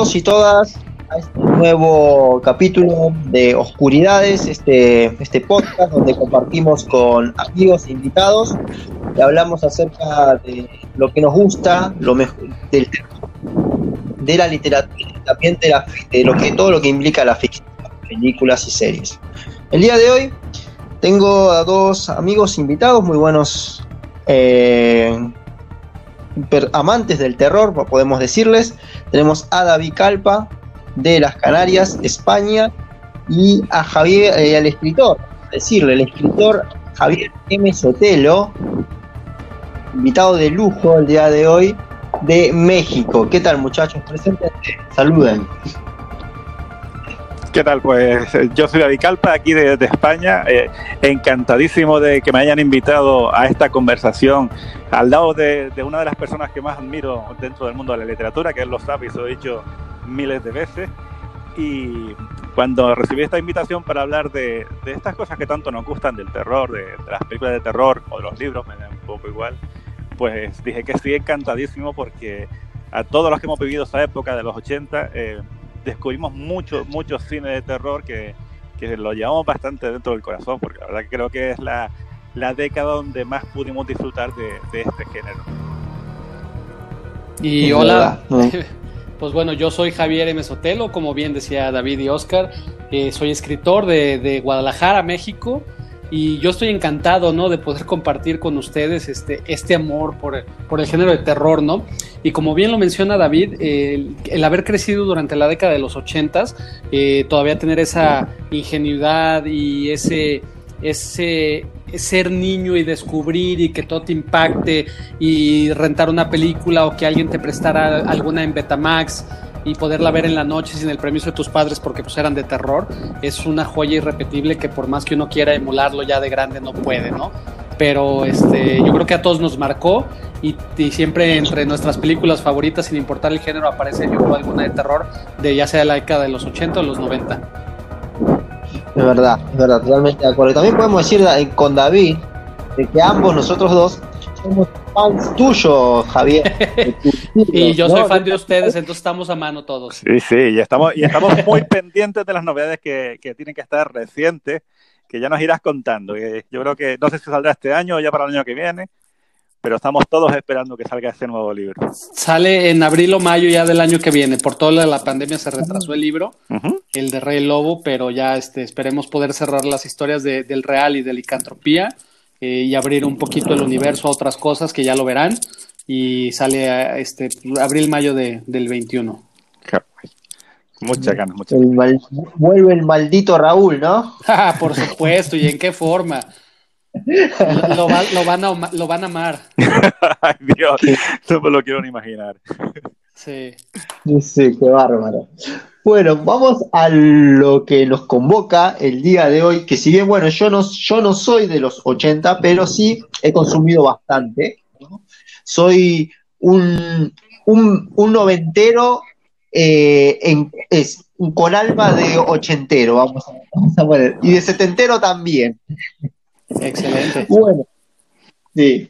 y todas a este nuevo capítulo de Oscuridades, este, este podcast donde compartimos con amigos e invitados y hablamos acerca de lo que nos gusta, lo mejor, del, de la literatura también de, la, de lo que, todo lo que implica la ficción, películas y series. El día de hoy tengo a dos amigos invitados muy buenos eh, amantes del terror, podemos decirles. Tenemos a David Calpa de las Canarias, España, y a Javier, eh, al escritor, decirle, el escritor Javier M. Sotelo, invitado de lujo el día de hoy de México. ¿Qué tal muchachos? Presenten, saluden. ¿Qué tal? Pues eh, yo soy David Calpa, aquí de, España. Eh, encantadísimo de que me hayan invitado a esta conversación al lado de, una de las personas que más admiro dentro del mundo de la literatura, que es lo sabe y se lo he dicho miles de veces. Y cuando recibí esta invitación para hablar de, estas cosas que tanto nos gustan, del terror, de, las películas de terror o de los libros, me da un poco igual, pues dije que estoy encantadísimo porque a todos los que hemos vivido esa época de los 80, descubrimos mucho, mucho cine de terror que, que lo llevamos bastante dentro del corazón, porque la verdad que creo que es la, la década donde más pudimos disfrutar de, de este género. Y hola, pues bueno, yo soy Javier M. Sotelo, como bien decía David y Oscar, eh, soy escritor de, de Guadalajara, México y yo estoy encantado, ¿no? De poder compartir con ustedes este, este amor por el, por el género de terror, ¿no? Y como bien lo menciona David, el, haber crecido durante la década de los ochentas, eh, todavía tener esa ingenuidad y ese, ese ser niño y descubrir y que todo te impacte y rentar una película o que alguien te prestara alguna en Betamax y poderla ver en la noche sin el permiso de tus padres porque pues eran de terror, es una joya irrepetible que por más que uno quiera emularlo ya de grande no puede, ¿no? Pero este, yo creo que a todos nos marcó y, siempre entre nuestras películas favoritas, sin importar el género, aparece yo alguna de terror de ya sea la década de los 80 o los 90. Es verdad, es verdad, totalmente de acuerdo. También podemos decir eh, con David que ambos nosotros dos somos fans tuyos, Javier. y yo soy fan de ustedes, entonces estamos a mano todos. Sí, sí, y estamos, y estamos muy pendientes de las novedades que, que tienen que estar recientes, que ya nos irás contando. Yo creo que no sé si saldrá este año o ya para el año que viene, pero estamos todos esperando que salga este nuevo libro. Sale en abril o mayo ya del año que viene. Por toda la pandemia se retrasó el libro, el de Rey Lobo, pero ya este, esperemos poder cerrar las historias de, del Real y de Licantropía eh, y abrir un poquito el universo a otras cosas que ya lo verán. Y sale este abril-mayo de, del 21. Muchas ganas, muchas ganas. vuelve el maldito Raúl, ¿no? Por supuesto, ¿y en qué forma? Lo, lo, van a, lo van a amar. Ay, Dios, no me lo quiero ni imaginar. Sí. Sí, qué bárbaro. Bueno, vamos a lo que nos convoca el día de hoy, que si bien, bueno, yo no, yo no soy de los 80, pero sí he consumido bastante. Soy un, un, noventero eh, en, es, con alma de ochentero, vamos a, vamos a poner, y de setentero también. Excelente. Bueno, sí.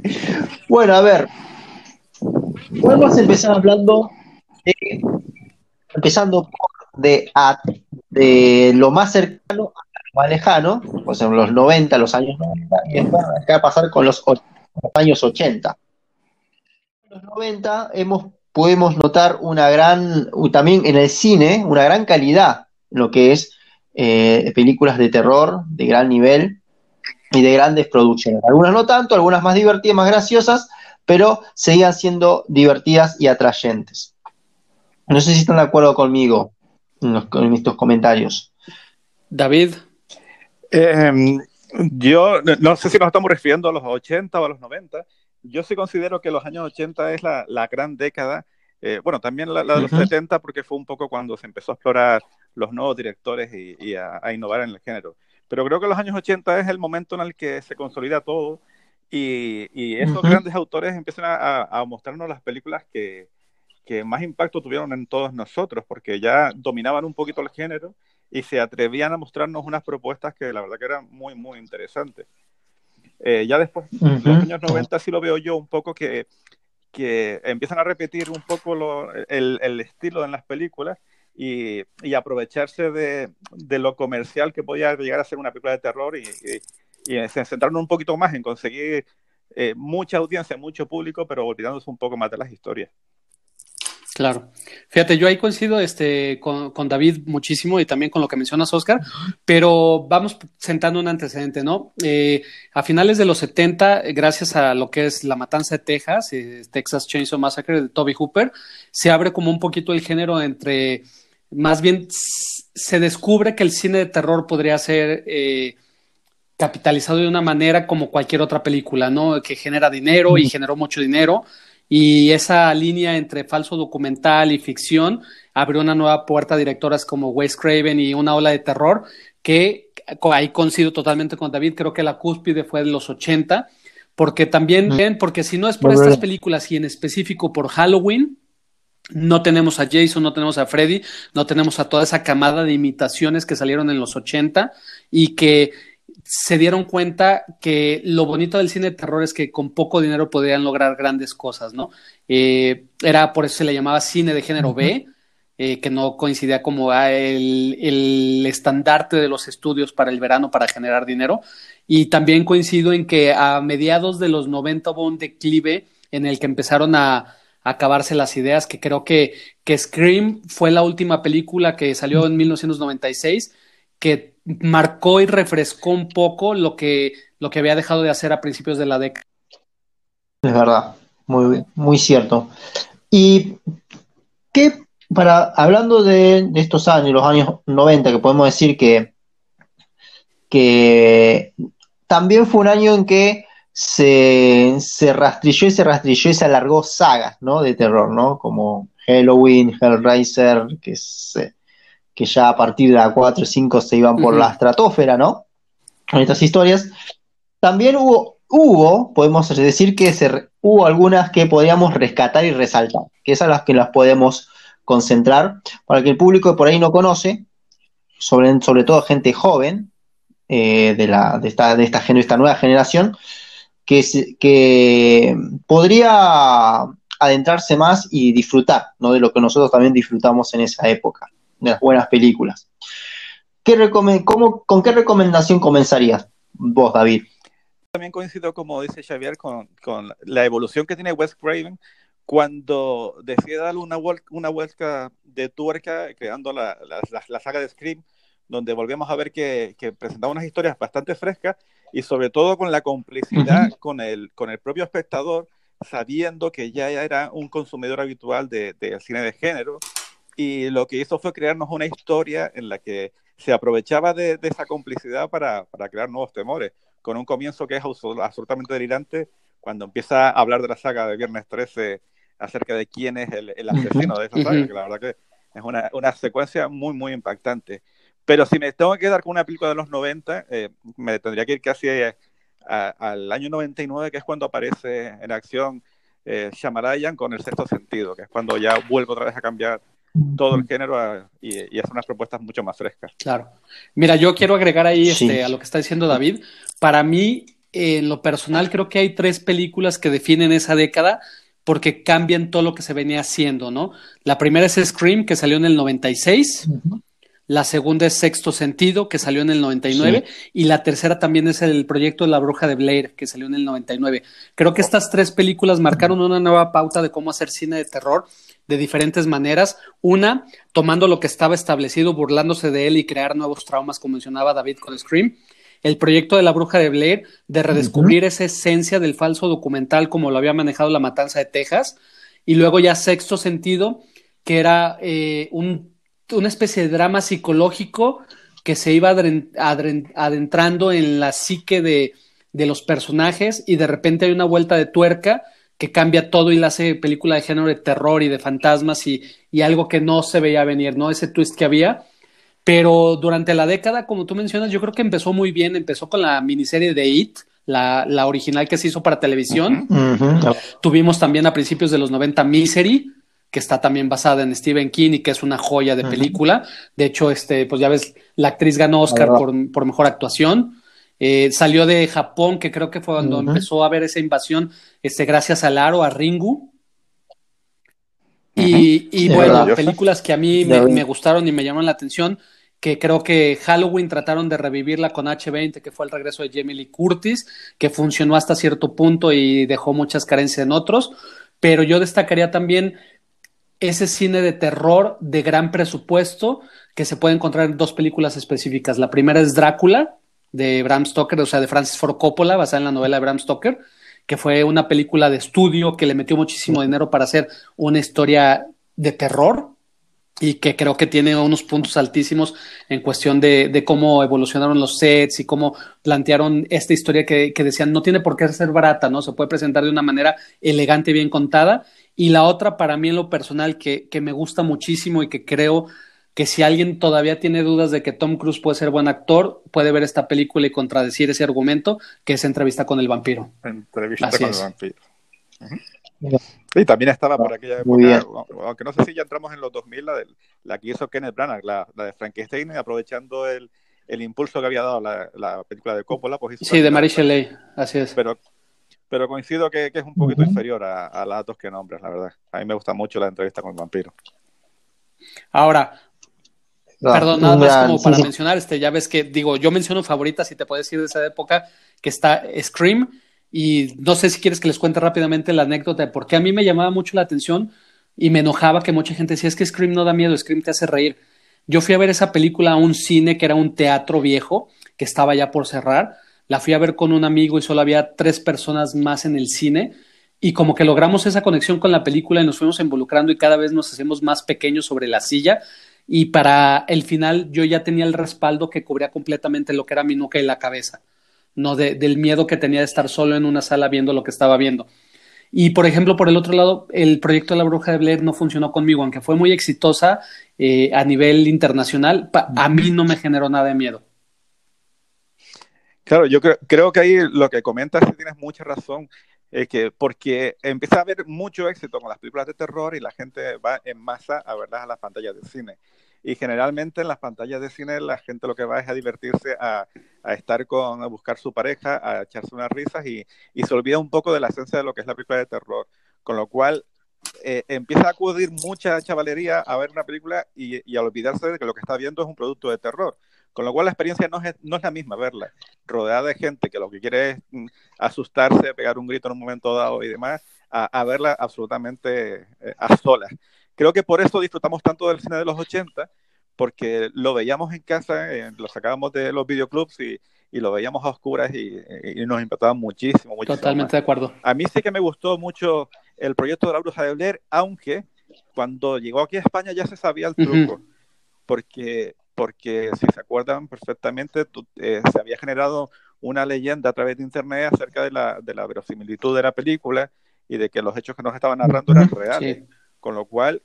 Bueno, a ver, podemos empezar hablando de, empezando por de, de lo más cercano a lo más lejano, pues en los 90, los años 90, y después a pasar con los, años 80. En los 90 hemos, podemos notar una gran, también en el cine, una gran calidad lo que es eh, películas de terror de gran nivel y de grandes producciones. Algunas no tanto, algunas más divertidas, más graciosas, pero seguían siendo divertidas y atrayentes. No sé si están de acuerdo conmigo en, estos comentarios. David. Em, yo no sé si nos estamos refiriendo a los 80 o a los 90. Yo sí considero que los años 80 es la, gran década. Eh, bueno, también la, de los 70 porque fue un poco cuando se empezó a explorar los nuevos directores y, a, innovar en el género. Pero creo que los años 80 es el momento en el que se consolida todo y, y esos grandes autores empiezan a, mostrarnos las películas que, que más impacto tuvieron en todos nosotros, porque ya dominaban un poquito el género y se atrevían a mostrarnos unas propuestas que la verdad que eran muy, muy interesantes. Eh, ya después, en los años 90 sí lo veo yo un poco que, que empiezan a repetir un poco el, estilo en las películas y, aprovecharse de, lo comercial que podía llegar a ser una película de terror y, y, centrarnos un poquito más en conseguir eh, mucha audiencia, mucho público, pero olvidándose un poco más de las historias. Claro. Fíjate, yo ahí coincido este, con, David muchísimo y también con lo que mencionas, Oscar, pero vamos sentando un antecedente, ¿no? Eh, a finales de los 70, gracias a lo que es La Matanza de Texas, eh, Texas Chainsaw Massacre de Toby Hooper, se abre como un poquito el género entre, más bien se descubre que el cine de terror podría ser... Eh, capitalizado de una manera como cualquier otra película, ¿no? Que genera dinero y generó mucho dinero y esa línea entre falso documental y ficción abrió una nueva puerta a directoras como Wes Craven y una ola de terror que ahí coincido totalmente con David, creo que la cúspide fue de los 80, porque también, mm. porque si no es por estas películas y en específico por Halloween, no tenemos a Jason, no tenemos a Freddy, no tenemos a toda esa camada de imitaciones que salieron en los 80 y que se dieron cuenta que lo bonito del cine de terror es que con poco dinero podían lograr grandes cosas, ¿no? Eh, era por eso se le llamaba cine de género B, eh, que no coincidía como el, el, estandarte de los estudios para el verano para generar dinero. Y también coincido en que a mediados de los 90 hubo un declive en el que empezaron a, acabarse las ideas, que creo que, que Scream fue la última película que salió en 1996 que marcó y refrescó un poco lo que, lo que había dejado de hacer a principios de la década. Es verdad, muy, muy cierto. Y qué, para, hablando de, estos años, los años 90, que podemos decir que, que también fue un año en que se, se rastrilló y se rastrilló y se alargó sagas, ¿no? De terror, ¿no? Como Halloween, Hellraiser, que se, que ya a partir de la 4 y 5 se iban por la estratosfera, ¿no? En estas historias. También hubo, hubo, podemos decir que se, hubo algunas que podíamos rescatar y resaltar, que esas las que las podemos concentrar, para que el público por ahí no conoce, sobre, sobre todo gente joven, eh, de, la, de, esta, de, esta, esta nueva generación, que, que podría adentrarse más y disfrutar ¿no? de lo que nosotros también disfrutamos en esa época de las buenas películas. ¿Qué cómo, ¿Con qué recomendación comenzarías vos, David? También coincido, como dice Xavier, con, la evolución que tiene Wes Craven cuando decide darle una, una vuelta de tuerca creando la, la, saga de Scream, donde volvemos a ver que, presentaba unas historias bastante frescas y sobre todo con la complicidad con, el, con el propio espectador, sabiendo que ya era un consumidor habitual del de, cine de género y lo que hizo fue crearnos una historia en la que se aprovechaba de, esa complicidad para, crear nuevos temores, con un comienzo que es absolutamente delirante cuando empieza a hablar de la saga de Viernes 13 acerca de quién es el, asesino de esa saga, que la verdad que es una, secuencia muy, muy impactante. Pero si me tengo que quedar con una película de los 90, eh, me tendría que ir casi al año 99, que es cuando aparece en acción eh, Shamarayan con el sexto sentido, que es cuando ya vuelvo otra vez a cambiar todo el género y, hacer unas propuestas mucho más frescas. Claro. Mira, yo quiero agregar ahí este, a lo que está diciendo David. Para mí, en lo personal, creo que hay tres películas que definen esa década porque cambian todo lo que se venía haciendo, ¿no? La primera es Scream, que salió en el 96. La segunda es Sexto Sentido, que salió en el 99. Y la tercera también es el proyecto de La Bruja de Blair, que salió en el 99. Creo que estas tres películas marcaron una nueva pauta de cómo hacer cine de terror de diferentes maneras. Una, tomando lo que estaba establecido, burlándose de él y crear nuevos traumas, como mencionaba David con Scream. El proyecto de la bruja de Blair, de redescubrir esa esencia del falso documental como lo había manejado la matanza de Texas. Y luego ya sexto sentido, que era eh, un, una especie de drama psicológico que se iba adentrando en la psique de, de los personajes y de repente hay una vuelta de tuerca que cambia todo y la hace película de género de terror y de fantasmas y, algo que no se veía venir, ¿no? Ese twist que había. Pero durante la década, como tú mencionas, yo creo que empezó muy bien. Empezó con la miniserie de It, la, original que se hizo para televisión. Tuvimos también a principios de los 90 Misery, que está también basada en Stephen King y que es una joya de película. De hecho, este, pues ya ves, la actriz ganó Oscar por, por mejor actuación. Eh, salió de Japón, que creo que fue cuando empezó a haber esa invasión, este, gracias al Aro, a Ringu, Y, bueno, películas que a mí me, gustaron y me llamaron la atención, que creo que Halloween trataron de revivirla con H20, que fue el regreso de Jamie Lee Curtis, que funcionó hasta cierto punto y dejó muchas carencias en otros, pero yo destacaría también ese cine de terror de gran presupuesto que se puede encontrar en dos películas específicas. La primera es Drácula, de Bram Stoker, o sea, de Francis Ford Coppola, basada en la novela de Bram Stoker, que fue una película de estudio que le metió muchísimo dinero para hacer una historia de terror y que creo que tiene unos puntos altísimos en cuestión de, cómo evolucionaron los sets y cómo plantearon esta historia que, decían no tiene por qué ser barata, ¿no? Se puede presentar de una manera elegante y bien contada. Y la otra, para mí en lo personal, que, que me gusta muchísimo y que creo que si alguien todavía tiene dudas de que Tom Cruise puede ser buen actor, puede ver esta película y contradecir ese argumento, que es Entrevista con el vampiro. Entrevista con el vampiro. Y también estaba por aquella época, aunque no sé si ya entramos en los 2000, la, de, la que hizo Kenneth Branagh, la, de Frankenstein, aprovechando el, el, impulso que había dado la, la película de Coppola. Pues sí, de Mary Shelley, así es. Pero, pero coincido que, que es un poquito inferior a, a las dos que nombres, la verdad. A mí me gusta mucho la entrevista con el vampiro. Ahora, Perdón, nada más como para mencionar, este, ya ves que, digo, yo menciono favoritas y te puedo decir de esa época que está Scream, y no sé si quieres que les cuente rápidamente la anécdota de por qué a mí me llamaba mucho la atención y me enojaba que mucha gente decía, es que Scream no da miedo, Scream te hace reír. Yo fui a ver esa película a un cine que era un teatro viejo, que estaba ya por cerrar, la fui a ver con un amigo y solo había tres personas más en el cine, y como que logramos esa conexión con la película y nos fuimos involucrando y cada vez nos hacemos más pequeños sobre la silla y para el final yo ya tenía el respaldo que cubría completamente lo que era mi nuca y la cabeza, no del miedo que tenía de estar solo en una sala viendo lo que estaba viendo. Y por ejemplo, por el otro lado, el proyecto de la Bruja de Blair no funcionó conmigo, aunque fue muy exitosa eh, a nivel internacional, a mí no me generó nada de miedo. Claro, yo creo, que ahí lo que comentas tienes mucha razón, eh, que porque empieza a haber mucho éxito con las películas de terror y la gente va en masa a verlas a las pantallas de cine. Y generalmente en las pantallas de cine la gente lo que va es a divertirse, a, estar con, a buscar su pareja, a echarse unas risas y, se olvida un poco de la esencia de lo que es la película de terror. Con lo cual eh, empieza a acudir mucha chavalería a ver una película y, a olvidarse de que lo que está viendo es un producto de terror. Con lo cual la experiencia no es, no es la misma verla, rodeada de gente que lo que quiere es mm, asustarse, pegar un grito en un momento dado y demás, a, a verla absolutamente eh, a solas. Creo que por eso disfrutamos tanto del cine de los 80, porque lo veíamos en casa, eh, lo sacábamos de los videoclubs y, y lo veíamos a oscuras y, y nos impactaba muchísimo, muchísimo. Totalmente de acuerdo. A mí sí que me gustó mucho el proyecto de la Bruja de Blair, aunque cuando llegó aquí a España ya se sabía el truco, uh -huh. porque, porque si se acuerdan perfectamente, tú, eh, se había generado una leyenda a través de internet acerca de la, de la verosimilitud de la película y de que los hechos que nos estaban narrando eran reales. Sí. Con lo cual,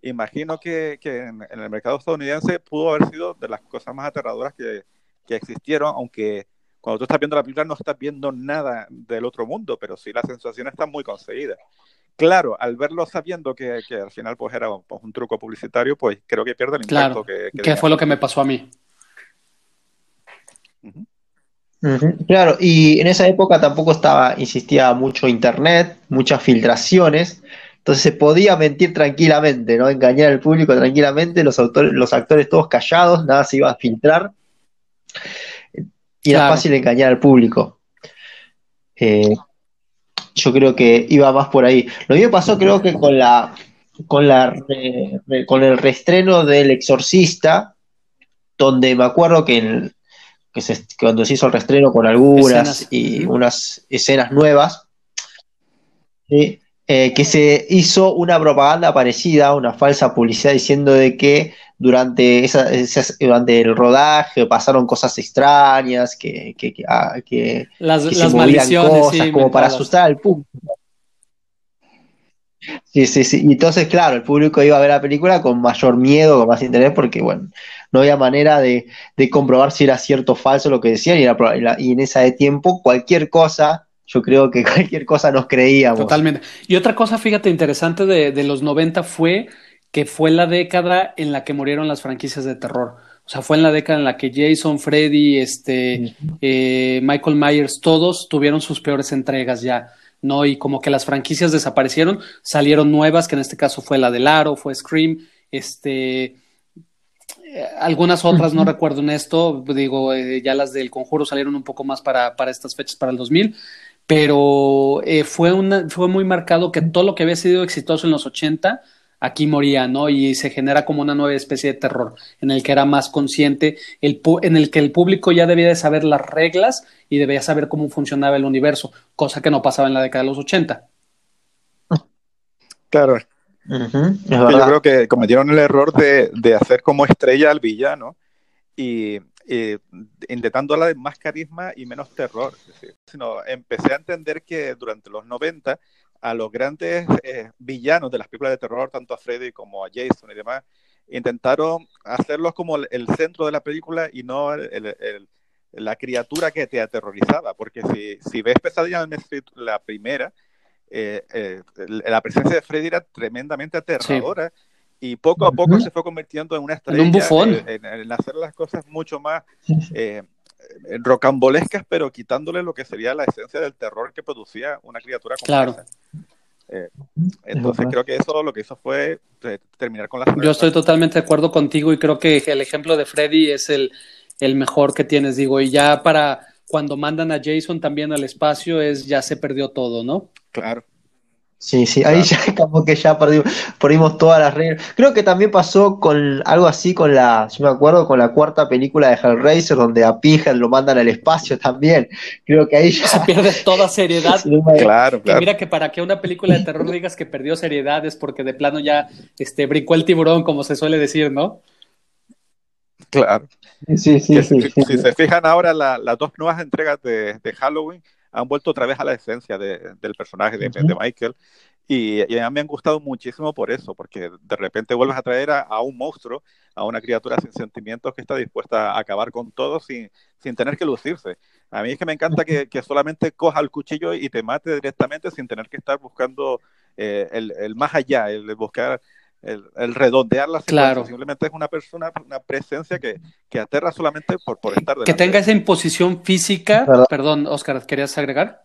imagino que, que en, en, el mercado estadounidense pudo haber sido de las cosas más aterradoras que, que, existieron, aunque cuando tú estás viendo la película no estás viendo nada del otro mundo, pero sí la sensación está muy conseguida. Claro, al verlo sabiendo que, que al final pues era pues, un truco publicitario, pues creo que pierde el impacto claro, que, que, que fue lo que me pasó a mí. Uh -huh. Uh -huh. Claro, y en esa época tampoco estaba, insistía mucho internet, muchas filtraciones, entonces se podía mentir tranquilamente, ¿no? Engañar al público tranquilamente, los, autores, los actores todos callados, nada se iba a filtrar. Y era fácil engañar al público. Eh, yo creo que iba más por ahí. Lo mismo pasó creo que con la con la re, re, con el reestreno del Exorcista, donde me acuerdo que, el, que, se, cuando se hizo el reestreno con algunas escenas. y unas escenas nuevas, ¿sí? Eh, que se hizo una propaganda parecida, una falsa publicidad diciendo de que durante, esa, esa, durante el rodaje pasaron cosas extrañas, que, que, que, ah, que, las, cosas sí, como para asustar al público. Sí, sí, sí. Y entonces, claro, el público iba a ver la película con mayor miedo, con más interés, porque, bueno, no había manera de, de comprobar si era cierto o falso lo que decían, y, era, y en ese tiempo cualquier cosa yo creo que cualquier cosa nos creíamos. Totalmente. Y otra cosa, fíjate, interesante de, de, los 90 fue que fue la década en la que murieron las franquicias de terror. O sea, fue en la década en la que Jason, Freddy, este, uh -huh. eh, Michael Myers, todos tuvieron sus peores entregas ya. ¿no? Y como que las franquicias desaparecieron, salieron nuevas, que en este caso fue la de Laro, fue Scream, este, eh, algunas otras, no recuerdo en esto, digo, eh, ya las del conjuro salieron un poco más para, para estas fechas, para el 2000, pero eh, fue, una, fue muy marcado que todo lo que había sido exitoso en los 80 aquí moría, ¿no? Y se genera como una nueva especie de terror en el que era más consciente, el en el que el público ya debía de saber las reglas y debía saber cómo funcionaba el universo, cosa que no pasaba en la década de los 80. Claro. Yo creo que cometieron el error de, de, hacer como estrella al villano y, intentando hablar de más carisma y menos terror. sino empecé a entender que durante los 90 a los grandes eh, villanos de las películas de terror, tanto a Freddy como a Jason y demás, intentaron hacerlos como el, centro de la película y no la criatura que te aterrorizaba, porque si, si ves Pesadilla en la primera, eh, eh, la presencia de Freddy era tremendamente aterradora y poco a poco se fue convirtiendo en una estrella, en un bufón, en, hacer las cosas mucho más rocambolescas, pero quitándole lo que sería la esencia del terror que producía una criatura como claro. Eh, entonces creo que eso lo que hizo fue eh, terminar con la... Yo estoy totalmente de acuerdo contigo y creo que el ejemplo de Freddy es el, el mejor que tienes, digo, y ya para cuando mandan a Jason también al espacio es ya se perdió todo, ¿no? Claro. Sí, sí, ahí ya como que ya perdimos, perdimos todas las reglas. Creo que también pasó con algo así con la, yo me acuerdo con la cuarta película de Hellraiser, donde a Pijan lo mandan al espacio también. Creo que ahí ya se pierde toda seriedad. claro, claro. mira que para que una película de terror digas que perdió seriedad es porque de plano ya este brincó el tiburón, como se suele decir, ¿no? Claro. Sí, sí, sí. Si, se fijan ahora las dos nuevas entregas de, de Halloween, han vuelto otra vez a la esencia del personaje de, Michael. Y, y, a mí me han gustado muchísimo por eso, porque de repente vuelves a traer a, un monstruo, a una criatura sin sentimientos que está dispuesta a acabar con todo sin, sin tener que lucirse. A mí es que me encanta que, que solamente coja el cuchillo y te mate directamente sin tener que estar buscando eh, el, el, más allá, el buscar el, redondear la claro. Simplemente es una persona, una presencia que, que aterra solamente por, por estar Que tenga esa imposición física. Perdón, Oscar, ¿querías agregar?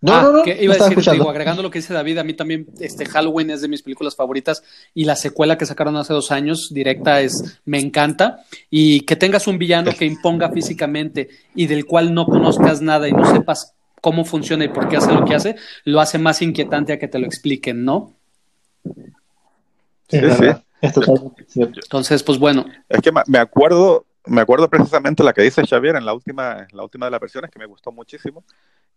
No, ah, no, no, iba a decir, digo, agregando lo que dice David, a mí también este Halloween es de mis películas favoritas y la secuela que sacaron hace dos años, directa, es me encanta. Y que tengas un villano que imponga físicamente y del cual no conozcas nada y no sepas cómo funciona y por qué hace lo que hace, lo hace más inquietante a que te lo expliquen, ¿no? Sí, sí. Entonces, pues bueno. Es que me acuerdo, me acuerdo precisamente la que dice Xavier en la última, en la última de las versiones, que me gustó muchísimo,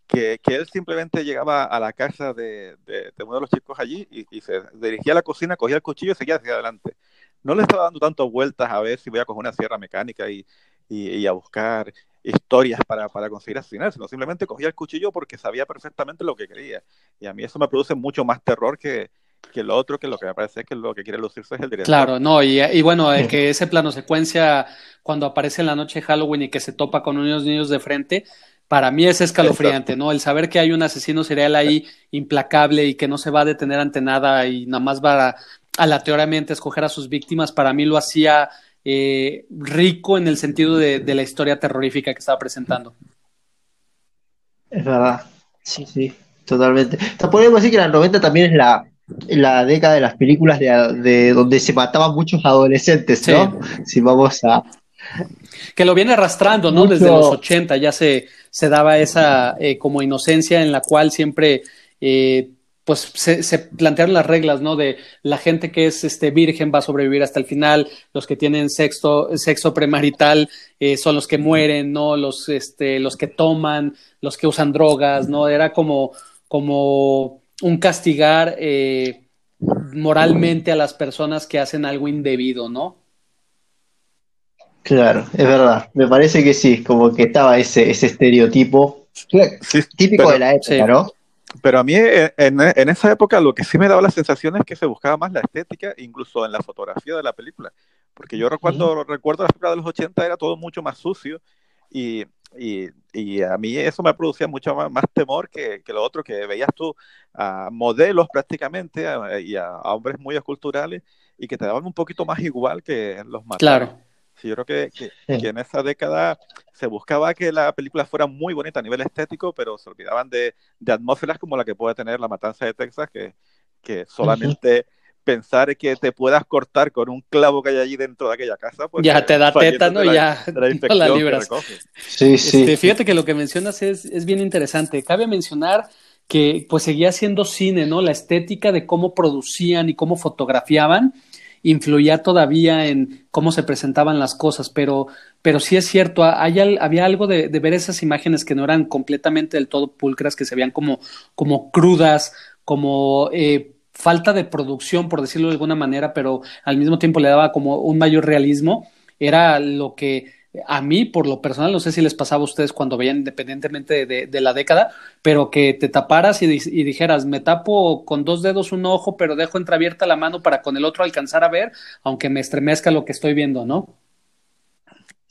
que, que él simplemente llegaba a la casa de, de, uno de los chicos allí y, se dirigía a la cocina, cogía el cuchillo y seguía hacia adelante. No le estaba dando tantas vueltas a ver si voy a coger una sierra mecánica y, y, a buscar historias para, para, conseguir asesinar, sino simplemente cogía el cuchillo porque sabía perfectamente lo que quería. Y a mí eso me produce mucho más terror que, que lo otro, que lo que me parece es que lo que quiere lucirse es el director. Claro, no, y, y bueno, que ese plano secuencia cuando aparece en la noche de Halloween y que se topa con unos niños de frente, para mí es escalofriante, ¿no? El saber que hay un asesino serial ahí implacable y que no se va a detener ante nada y nada más va a, aleatoriamente escoger a sus víctimas, para mí lo hacía eh, rico en el sentido de, de la historia terrorífica que estaba presentando. Es verdad, sí, sí, totalmente. Podemos decir que la 90 también es la, la década de las películas de, donde se mataban muchos adolescentes, ¿no? Si vamos a... Que lo viene arrastrando, ¿no? Desde los 80 ya se, se daba esa eh, como inocencia en la cual siempre... Eh, pues se, plantearon las reglas, ¿no? De la gente que es este virgen va a sobrevivir hasta el final, los que tienen sexo, sexo premarital eh, son los que mueren, ¿no? Los, este, los que toman, los que usan drogas, ¿no? Era como, como un castigar eh, moralmente a las personas que hacen algo indebido, ¿no? Claro, es verdad. Me parece que sí, como que estaba ese, ese estereotipo típico de la época, ¿no? Pero a mí eh, en, en, esa época lo que sí me daba la sensación es que se buscaba más la estética, incluso en la fotografía de la película. Porque yo recuerdo, recuerdo la película de los 80 era todo mucho más sucio y y, y, a mí eso me producía mucho más, temor que, que, lo otro, que veías tú a modelos prácticamente y a, hombres muy esculturales y que te daban un poquito más igual que los más Claro. Sí, yo creo que, que, en esa década se buscaba que la película fuera muy bonita a nivel estético, pero se olvidaban de, de atmósferas como la que puede tener La Matanza de Texas, que, que solamente pensar que te puedas cortar con un clavo que hay allí dentro de aquella casa, pues ya te da tétano y ya no la libras. Sí, sí. Este, fíjate que lo que mencionas es, es bien interesante. Cabe mencionar que pues seguía siendo cine, ¿no? La estética de cómo producían y cómo fotografiaban influía todavía en cómo se presentaban las cosas, pero, pero sí es cierto, hay, había algo de, de, ver esas imágenes que no eran completamente del todo pulcras, que se veían como, como crudas, como eh, falta de producción, por decirlo de alguna manera, pero al mismo tiempo le daba como un mayor realismo, era lo que a mí, por lo personal, no sé si les pasaba a ustedes cuando veían independientemente de, la década, pero que te taparas y, y, dijeras, me tapo con dos dedos un ojo, pero dejo entreabierta la mano para con el otro alcanzar a ver, aunque me estremezca lo que estoy viendo, ¿no?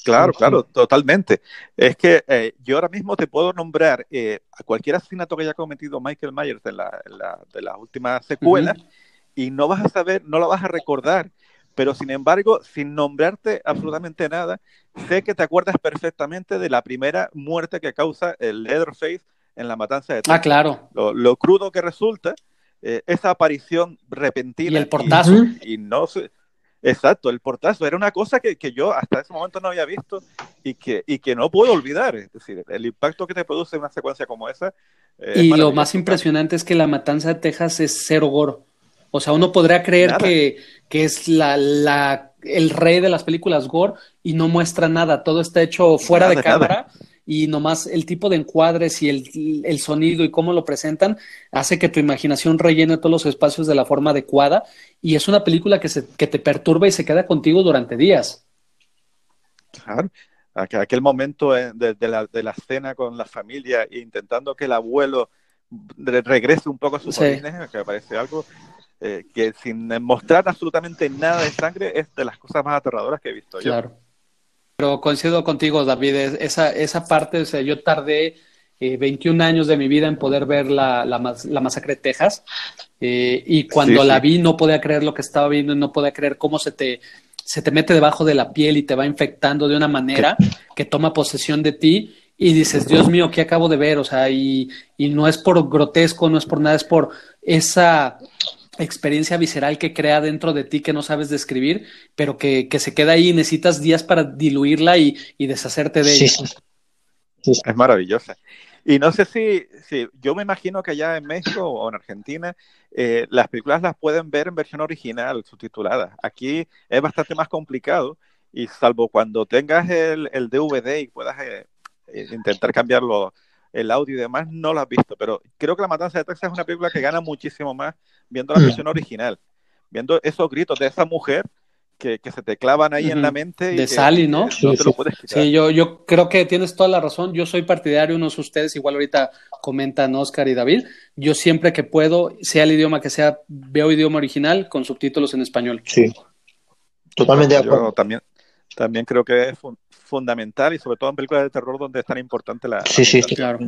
Claro, claro, totalmente. Es que eh, yo ahora mismo te puedo nombrar eh, a cualquier asesinato que haya cometido Michael Myers de la, de la última secuela y no vas a saber, no lo vas a recordar, pero sin embargo, sin nombrarte absolutamente nada, sé que te acuerdas perfectamente de la primera muerte que causa el Leatherface en la matanza de Ah, claro. Lo, crudo que resulta, eh, esa aparición repentina. Y el portazo. Y, y no sé Exacto, el portazo era una cosa que, que, yo hasta ese momento no había visto y que, y que no puedo olvidar. Es decir, el impacto que te produce una secuencia como esa. Eh, y lo más impresionante es que la matanza de Texas es cero goro. O sea, uno podría creer que, que, es la, la, el rey de las películas gore y no muestra nada. Todo está hecho fuera de cámara y nomás el tipo de encuadres y el, el, sonido y cómo lo presentan hace que tu imaginación rellene todos los espacios de la forma adecuada y es una película que, se, que te perturba y se queda contigo durante días. Claro, aquel momento de, de, la, de la cena con la familia intentando que el abuelo regrese un poco a sus orígenes, que me parece algo eh, que sin mostrar absolutamente nada de sangre es de las cosas más aterradoras que he visto yo. Claro. Pero coincido contigo, David, esa, esa parte, o sea, yo tardé 21 eh, años de mi vida en poder ver la, la, masacre de Texas eh, y cuando la vi no podía creer lo que estaba viendo y no podía creer cómo se te, se te mete debajo de la piel y te va infectando de una manera que toma posesión de ti y dices, Dios mío, ¿qué acabo de ver? O sea, y, y no es por grotesco, no es por nada, es por esa experiencia visceral que crea dentro de ti que no sabes describir, pero que, que se queda ahí y necesitas días para diluirla y, y deshacerte de ella. Es maravillosa. Y no sé si, si, yo me imagino que allá en México o en Argentina eh, las películas las pueden ver en versión original, subtitulada. Aquí es bastante más complicado y salvo cuando tengas el, el DVD y puedas eh, eh, intentar cambiarlo el audio y demás, no lo has visto, pero creo que La Matanza de Texas es una película que gana muchísimo más viendo la mm. versión original, viendo esos gritos de esa mujer que, que se te clavan ahí en la mente. Y de Sally, ¿no? sí, yo, yo creo que tienes toda la razón. Yo soy partidario, unos de ustedes, igual ahorita comentan Oscar y David. Yo siempre que puedo, sea el idioma que sea, veo idioma original con subtítulos en español. Sí, totalmente de acuerdo. también, también creo que es fundamental y sobre todo en películas de terror donde es tan importante la... Sí, sí, claro.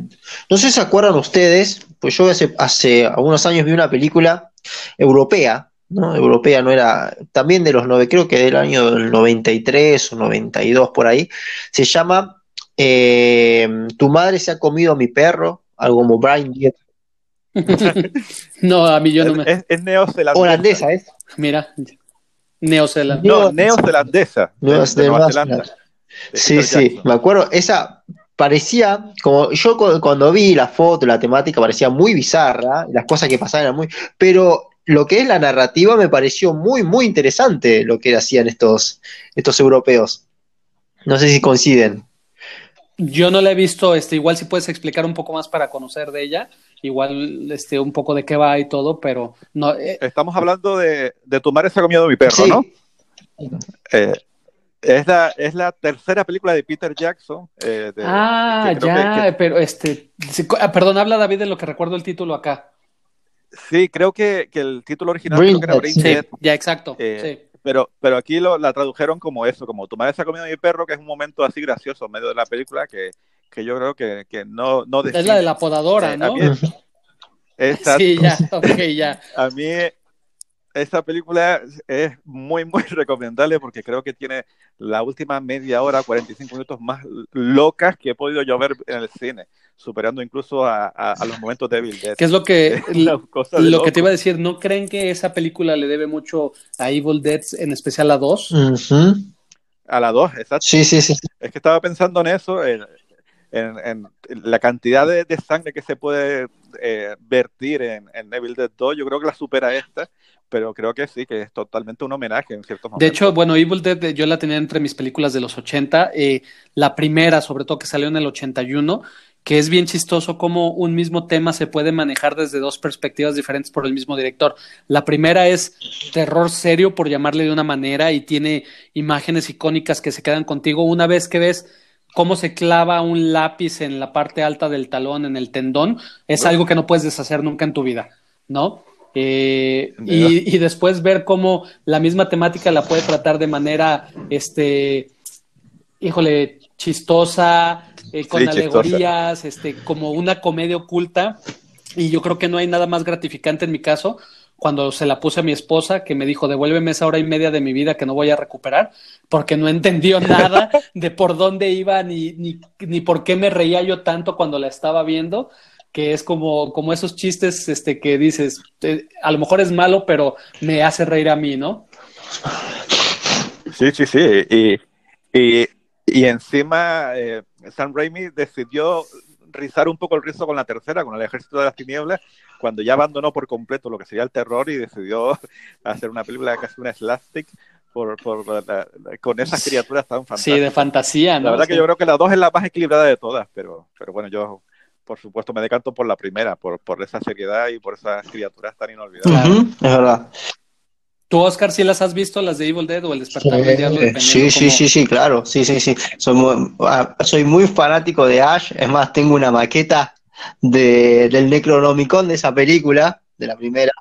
No sé si se acuerdan ustedes, pues yo hace, hace algunos años vi una película europea, ¿no? Europea no era, también de los nueve, creo que del año 93 o 92 por ahí, se llama eh, Tu madre se ha comido a mi perro, algo como Brian no, a mí yo no me... Es, es neozelandesa. Holandesa, ¿es? Mira, neozelandesa. No, neozelandesa. Nueva Zelanda. Sí, sí, me acuerdo, esa parecía, como yo cuando vi la foto, la temática parecía muy bizarra, las cosas que pasaban eran muy, pero lo que es la narrativa me pareció muy, muy interesante lo que hacían estos, estos europeos. No sé si coinciden. Yo no la he visto, este, igual si puedes explicar un poco más para conocer de ella, igual este, un poco de qué va y todo, pero no. Eh, Estamos hablando de, de tu madre se ha comido mi perro, ¿no? Eh, es la, es la tercera película de Peter Jackson. Eh, ah, ya, pero este. Ah, perdón, habla David de lo que recuerdo el título acá. Sí, creo que, que el título original creo que era Brain sí, Ya, exacto. Eh, pero, pero aquí lo, la tradujeron como eso, como tu madre se ha comido mi perro, que es un momento así gracioso en medio de la película que, que yo creo que, que no, no Es la de la podadora, eh, ¿no? exacto. Sí, ya, ok, ya. a mí esa película es muy, muy recomendable porque creo que tiene la última media hora, 45 minutos más locas que he podido yo ver en el cine, superando incluso a, los momentos de Evil Dead. ¿Qué es lo que, lo que te iba a decir? ¿No creen que esa película le debe mucho a Evil Dead, en especial a 2? A la 2, exacto. Sí, sí, sí. Es que estaba pensando en eso, en, en, la cantidad de, sangre que se puede eh, vertir en, en Evil Dead 2, yo creo que la supera esta pero creo que sí, que es totalmente un homenaje en ciertos momentos. De hecho, bueno, Evil Dead yo la tenía entre mis películas de los 80, eh, la primera sobre todo que salió en el 81, que es bien chistoso cómo un mismo tema se puede manejar desde dos perspectivas diferentes por el mismo director. La primera es terror serio, por llamarle de una manera, y tiene imágenes icónicas que se quedan contigo una vez que ves cómo se clava un lápiz en la parte alta del talón, en el tendón, es algo que no puedes deshacer nunca en tu vida, ¿no? Eh, y, después ver cómo la misma temática la puede tratar de manera, este, híjole, chistosa, eh, con alegorías, este, como una comedia oculta. Y yo creo que no hay nada más gratificante en mi caso cuando se la puse a mi esposa, que me dijo, devuélveme esa hora y media de mi vida que no voy a recuperar, porque no entendió nada de por dónde iba ni, ni, ni por qué me reía yo tanto cuando la estaba viendo que es como, como esos chistes este, que dices, eh, a lo mejor es malo, pero me hace reír a mí, ¿no? Sí, sí, sí. Y, y, y encima eh, Sam Raimi decidió rizar un poco el rizo con la tercera, con el ejército de las tinieblas, cuando ya abandonó por completo lo que sería el terror y decidió hacer una película casi una slapstick por, por con esas criaturas tan fantásticas. Sí, de fantasía, ¿no? La verdad que yo creo que la dos es la más equilibrada de todas, pero, pero bueno, yo por supuesto, me decanto por la primera, por, por esa seriedad y por esas criaturas tan inolvidables. es verdad. ¿Tú, Oscar, sí las has visto, las de Evil Dead o el despertar sí, del diablo? Sí, sí, sí, sí, claro, sí, sí, sí. Soy muy, ah, soy muy fanático de Ash, es más, tengo una maqueta de, del Necronomicon de esa película, de la primera.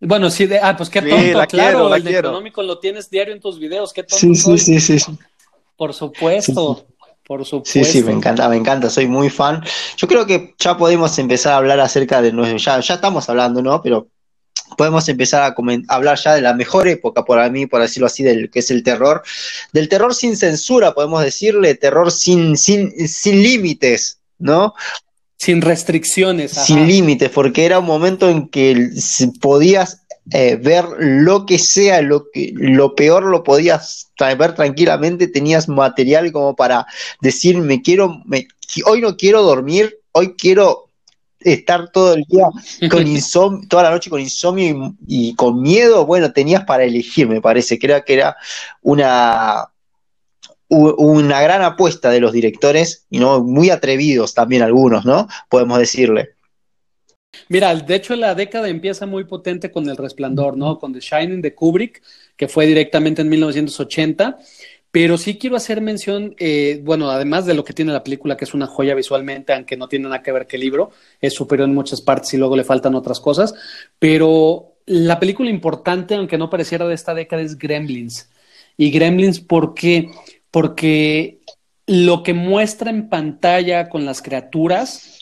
Bueno, sí, de, ah, pues qué tonto, claro, el Necronomicon lo tienes diario en tus videos, qué tonto. Sí, sí, sí, sí, Por supuesto. Por supuesto. Sí, sí, me encanta, me encanta, soy muy fan. Yo creo que ya podemos empezar a hablar acerca de nuestro, ya, ya estamos hablando, ¿no? Pero podemos empezar a hablar ya de la mejor época, para mí, por decirlo así, del que es el terror. Del terror sin censura, podemos decirle, terror sin, sin, sin límites, ¿no? Sin restricciones. Sin límites, porque era un momento en que podías eh, ver lo que sea, lo, que, lo peor lo podías ver tranquilamente, tenías material como para decir, me quiero, hoy no quiero dormir, hoy quiero estar todo el día con insomnio, toda la noche con insomnio y, con miedo, bueno, tenías para elegir, me parece, creo que era una, una gran apuesta de los directores y no muy atrevidos también algunos, ¿no? Podemos decirle. Mira, de hecho la década empieza muy potente con El Resplandor, ¿no? Con The Shining de Kubrick, que fue directamente en 1980. Pero sí quiero hacer mención, eh, bueno, además de lo que tiene la película, que es una joya visualmente, aunque no tiene nada que ver que el libro, es superior en muchas partes y luego le faltan otras cosas. Pero la película importante, aunque no pareciera de esta década, es Gremlins. Y Gremlins, ¿por qué? Porque lo que muestra en pantalla con las criaturas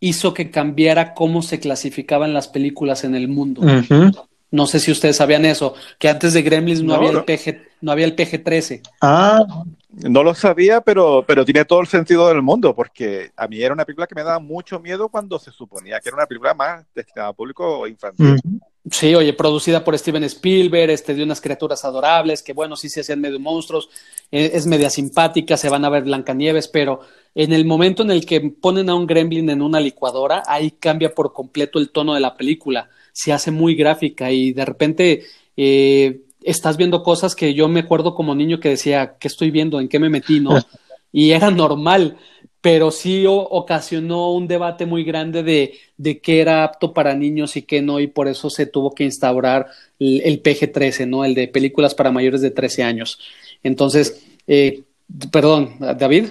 hizo que cambiara cómo se clasificaban las películas en el mundo. No sé si ustedes sabían eso, que antes de Gremlins no, había, el PG, no había el PG-13. Ah, no lo sabía, pero, pero tiene todo el sentido del mundo, porque a mí era una película que me daba mucho miedo cuando se suponía que era una película más destinada a público infantil. Sí, oye, producida por Steven Spielberg, este, de unas criaturas adorables, que bueno, sí se hacían medio monstruos, eh, es media simpática, se van a ver Blancanieves, pero en el momento en el que ponen a un gremlin en una licuadora, ahí cambia por completo el tono de la película, se hace muy gráfica y de repente eh, estás viendo cosas que yo me acuerdo como niño que decía, ¿qué estoy viendo? ¿En qué me metí? ¿No? Y era normal pero sí ocasionó un debate muy grande de, de qué era apto para niños y qué no, y por eso se tuvo que instaurar el, PG-13, ¿no? El de películas para mayores de 13 años. Entonces, eh, perdón, David.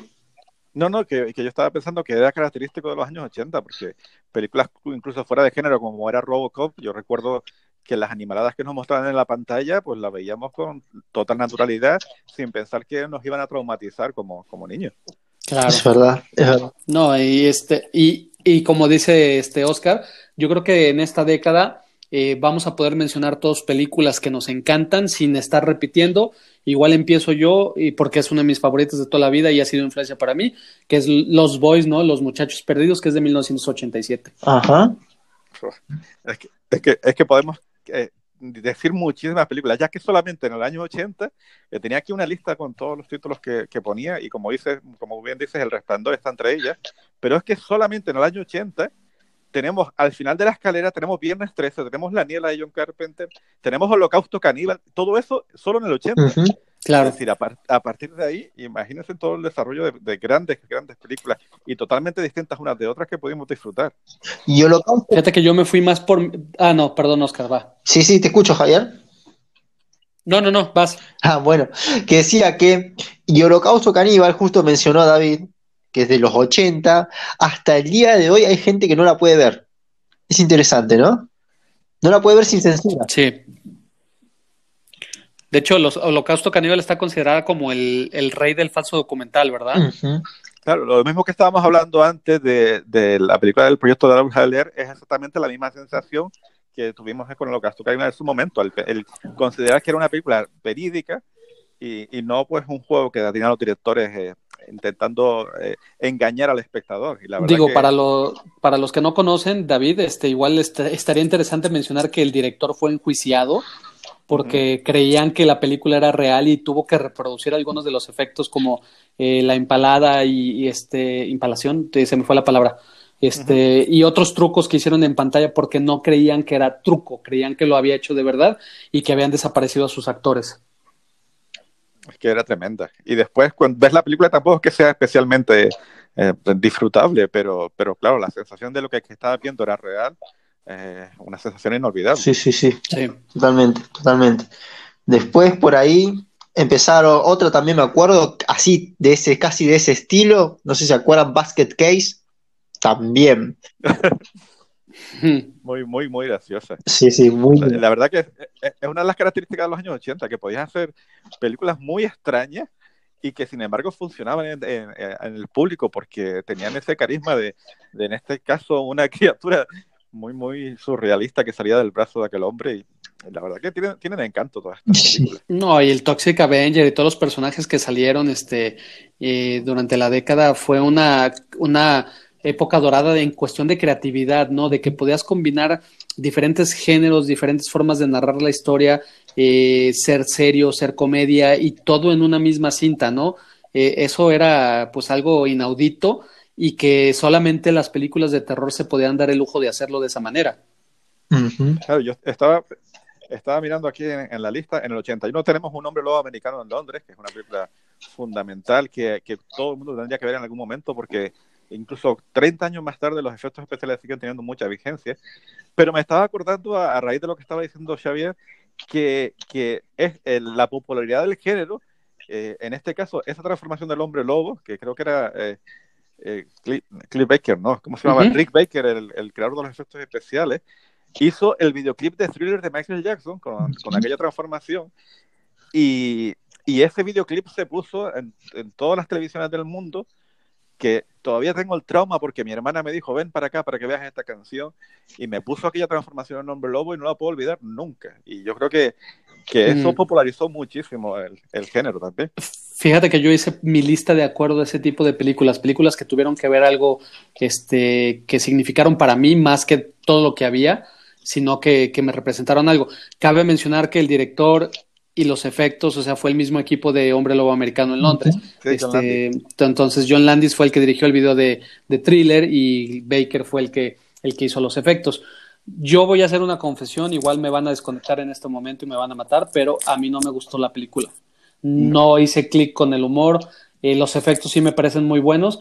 No, no, que, yo estaba pensando que era característico de los años 80, porque películas incluso fuera de género, como era Robocop, yo recuerdo que las animaladas que nos mostraban en la pantalla, pues las veíamos con total naturalidad, sin pensar que nos iban a traumatizar como, como niños. Es verdad, No, y este, y, y como dice este Oscar, yo creo que en esta década eh, vamos a poder mencionar todas películas que nos encantan sin estar repitiendo. Igual empiezo yo, y porque es una de mis favoritas de toda la vida y ha sido influencia para mí, que es Los Boys, ¿no? Los Muchachos Perdidos, que es de 1987. Ajá. Es que, es que, es que podemos eh, decir muchísimas películas, ya que solamente en el año 80 eh, tenía aquí una lista con todos los títulos que, que, ponía y como dices, como bien dices, El Resplandor está entre ellas, pero es que solamente en el año 80 tenemos al final de la escalera, tenemos Viernes 13, tenemos La Niebla de John Carpenter, tenemos Holocausto Caníbal, todo eso solo en el 80. Uh -huh. Claro. Es decir, a, par a, partir de ahí, imagínense todo el desarrollo de, de, grandes, grandes películas y totalmente distintas unas de otras que pudimos disfrutar. Y Holocausto. Fíjate que yo me fui más por. Ah, no, perdón, Oscar, va. Sí, sí, te escucho, Javier. No, no, no, vas. Ah, bueno, que decía que. Y Holocausto Caníbal, justo mencionó a David, que es de los 80, hasta el día de hoy hay gente que no la puede ver. Es interesante, ¿no? No la puede ver sin censura. Sí. De hecho, los, Holocausto Caníbal está considerada como el, el, rey del falso documental, ¿verdad? Uh -huh. Claro, lo mismo que estábamos hablando antes de, de la película del proyecto de Adolf Hitler es exactamente la misma sensación que tuvimos con Holocausto Caníbal en su momento, el, el considerar que era una película verídica y, y, no pues un juego que tenían los directores eh, intentando eh, engañar al espectador. Y la Digo, que... para, lo, para los que no conocen, David, este, igual est estaría interesante mencionar que el director fue enjuiciado porque creían que la película era real y tuvo que reproducir algunos de los efectos como eh, la empalada y, y, este impalación, se me fue la palabra, este, y otros trucos que hicieron en pantalla porque no creían que era truco, creían que lo había hecho de verdad y que habían desaparecido a sus actores. Es que era tremenda. Y después, cuando ves la película, tampoco es que sea especialmente eh, disfrutable, pero, pero claro, la sensación de lo que, que estaba viendo era real eh, una sensación inolvidable. Sí, sí, sí, sí, totalmente, totalmente. Después por ahí empezaron, otra también me acuerdo, así, de ese, casi de ese estilo, no sé si se acuerdan, Basket Case, también. muy, muy, muy graciosa. Sí, sí, muy. La, la, verdad que es, es, una de las características de los años 80, que podías hacer películas muy extrañas y que sin embargo funcionaban en, en, en el público porque tenían ese carisma de, de, en este caso, una criatura muy, muy surrealista que salía del brazo de aquel hombre y la verdad que tienen, tienen encanto todas estas películas. No, y el Toxic Avenger y todos los personajes que salieron este, eh, durante la década fue una, una época dorada en cuestión de creatividad, ¿no? De que podías combinar diferentes géneros, diferentes formas de narrar la historia, eh, ser serio, ser comedia y todo en una misma cinta, ¿no? Eh, eso era pues algo inaudito y que solamente las películas de terror se podían dar el lujo de hacerlo de esa manera. Uh -huh. Claro, yo estaba, estaba mirando aquí en, en, la lista, en el 81 tenemos un hombre lobo americano en Londres, que es una película fundamental que, que todo el mundo tendría que ver en algún momento porque incluso 30 años más tarde los efectos especiales siguen teniendo mucha vigencia. Pero me estaba acordando a, a raíz de lo que estaba diciendo Xavier, que, que es el, la popularidad del género, eh, en este caso, esa transformación del hombre lobo, que creo que era eh, eh, Cliff, Cliff, Baker, ¿no? ¿Cómo se llama? Uh -huh. Rick Baker, el, el, creador de los efectos especiales, hizo el videoclip de Thriller de Michael Jackson con, con aquella transformación. Y, y, ese videoclip se puso en, en todas las televisiones del mundo que todavía tengo el trauma porque mi hermana me dijo, ven para acá para que veas esta canción y me puso aquella transformación en Hombre Lobo y no la puedo olvidar nunca. Y yo creo que, que eso mm. popularizó muchísimo el, el, género también. Fíjate que yo hice mi lista de acuerdo a ese tipo de películas, películas que tuvieron que ver algo este, que significaron para mí más que todo lo que había, sino que, que me representaron algo. Cabe mencionar que el director y los efectos, o sea, fue el mismo equipo de Hombre Lobo Americano en Londres. Sí, este, entonces John Landis fue el que dirigió el video de, de, Thriller y Baker fue el que, el que hizo los efectos. Yo voy a hacer una confesión, igual me van a desconectar en este momento y me van a matar, pero a mí no me gustó la película. No hice clic con el humor, eh, los efectos sí me parecen muy buenos,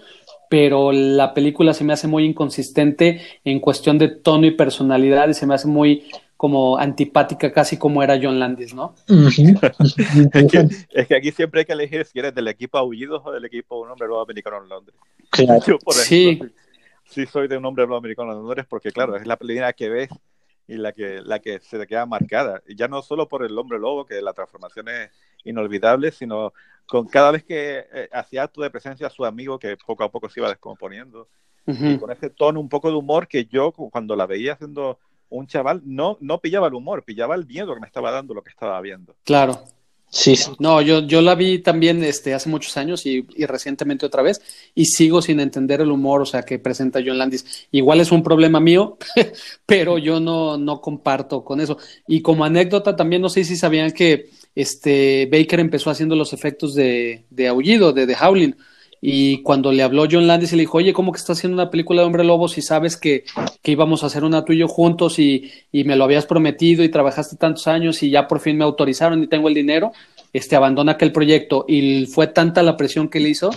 pero la película se me hace muy inconsistente en cuestión de tono y personalidad y se me hace muy como antipática, casi como era John Landis, ¿no? Uh -huh. es, que, es, que, aquí siempre hay que elegir si eres del equipo Aullidos o del equipo Un Hombre Lobo Americano en Londres. Claro. Yo, por ejemplo, sí. sí soy de Un Hombre Lobo Americano en Londres porque, claro, es la película que ves y la que, la que se te queda marcada. Y ya no solo por el Hombre Lobo, que la transformación es inolvidable, sino con cada vez que eh, hacía acto de presencia a su amigo que poco a poco se iba descomponiendo. Uh -huh. Y con ese tono un poco de humor que yo, cuando la veía haciendo un chaval no, no pillaba el humor, pillaba el miedo que me estaba dando lo que estaba viendo. Claro. Sí, sí. No, yo, yo la vi también este, hace muchos años y, y, recientemente otra vez y sigo sin entender el humor, o sea, que presenta John Landis. Igual es un problema mío, pero yo no, no comparto con eso. Y como anécdota también, no sé si sabían que este, Baker empezó haciendo los efectos de, de aullido, de The Howling. Y cuando le habló John Landis y le dijo, oye, ¿cómo que estás haciendo una película de Hombre Lobo si sabes que, que íbamos a hacer una tú y yo juntos y, y, me lo habías prometido y trabajaste tantos años y ya por fin me autorizaron y tengo el dinero? Este, abandona aquel proyecto y fue tanta la presión que le hizo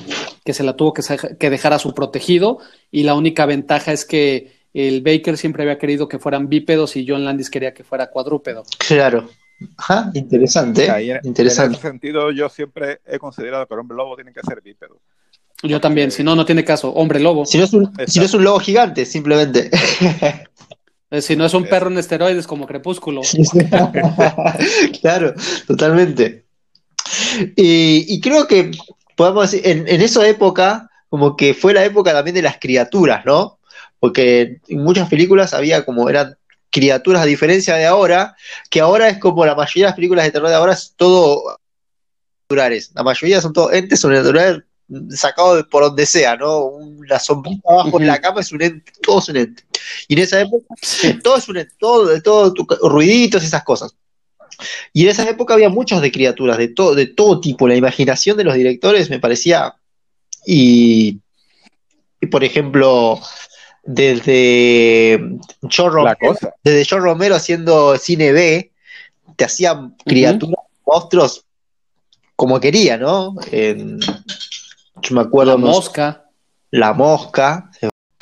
que se la tuvo que, que dejar a su protegido y la única ventaja es que el Baker siempre había querido que fueran bípedos y John Landis quería que fuera cuadrúpedo. Claro. Ajá, interesante. En, interesante. En ese sentido, yo siempre he considerado que el hombre lobo tiene que ser bípedo. Yo también, si no, no tiene caso. Hombre lobo. Si no es un, si no es un lobo gigante, simplemente. Eh, si no es un perro en esteroides como Crepúsculo. claro, totalmente. Y, y, creo que podemos decir, en, en, esa época, como que fue la época también de las criaturas, ¿no? Porque en muchas películas había como eran criaturas, a diferencia de ahora, que ahora es como la mayoría de las películas de terror de ahora es todo naturales. La mayoría son todos entes sobrenaturales sacado de por donde sea, ¿no? Una sombrita abajo en la cama es un ente, todo es un ente. Y en esa época, todo es un ente, todo, todo, ruiditos, esas cosas. Y en esa época había muchos de criaturas, de todo, de todo tipo. La imaginación de los directores me parecía. Y, y por ejemplo, desde John Romero, desde John Romero haciendo cine B, te hacían criaturas, uh -huh. monstruos como quería, ¿no? En, yo me acuerdo. La mosca. La mosca.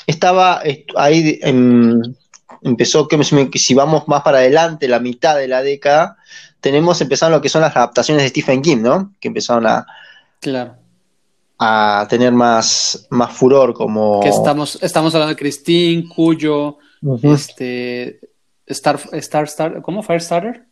Estaba ahí, en, empezó, que si vamos más para adelante, la mitad de la década, tenemos empezaron lo que son las adaptaciones de Stephen King, ¿no? Que empezaron a. Claro. A tener más, más furor, como. Que estamos, estamos hablando de Christine, Cuyo, uh -huh. este. Star, Star, Star, ¿cómo? Firestarter.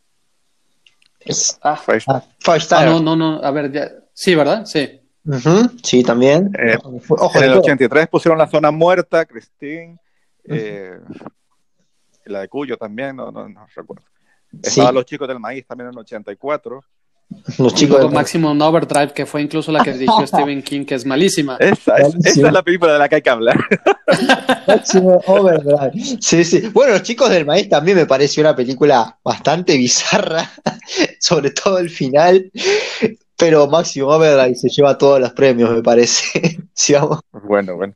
Es, ah, Firestarter. Ah, no, no, no, a ver, ya. Sí, ¿verdad? Sí. Uh -huh, sí, también. Eh, Ojo, en el 83 pusieron la zona muerta, Christine, uh -huh. eh, la de Cuyo también, no, no, no recuerdo. Estaban sí. los chicos del maíz también en el 84. Los chicos del Maximum Overdrive, que fue incluso la que dirigió Stephen King, que es malísima. Esa es, esa es, la película de la que hay que hablar. Maximum Overdrive. Sí, sí. Bueno, Los chicos del maíz también me pareció una película bastante bizarra, sobre todo el final pero Máximo Overdrive se lleva todos los premios, me parece. ¿Sí, vamos? Bueno, bueno.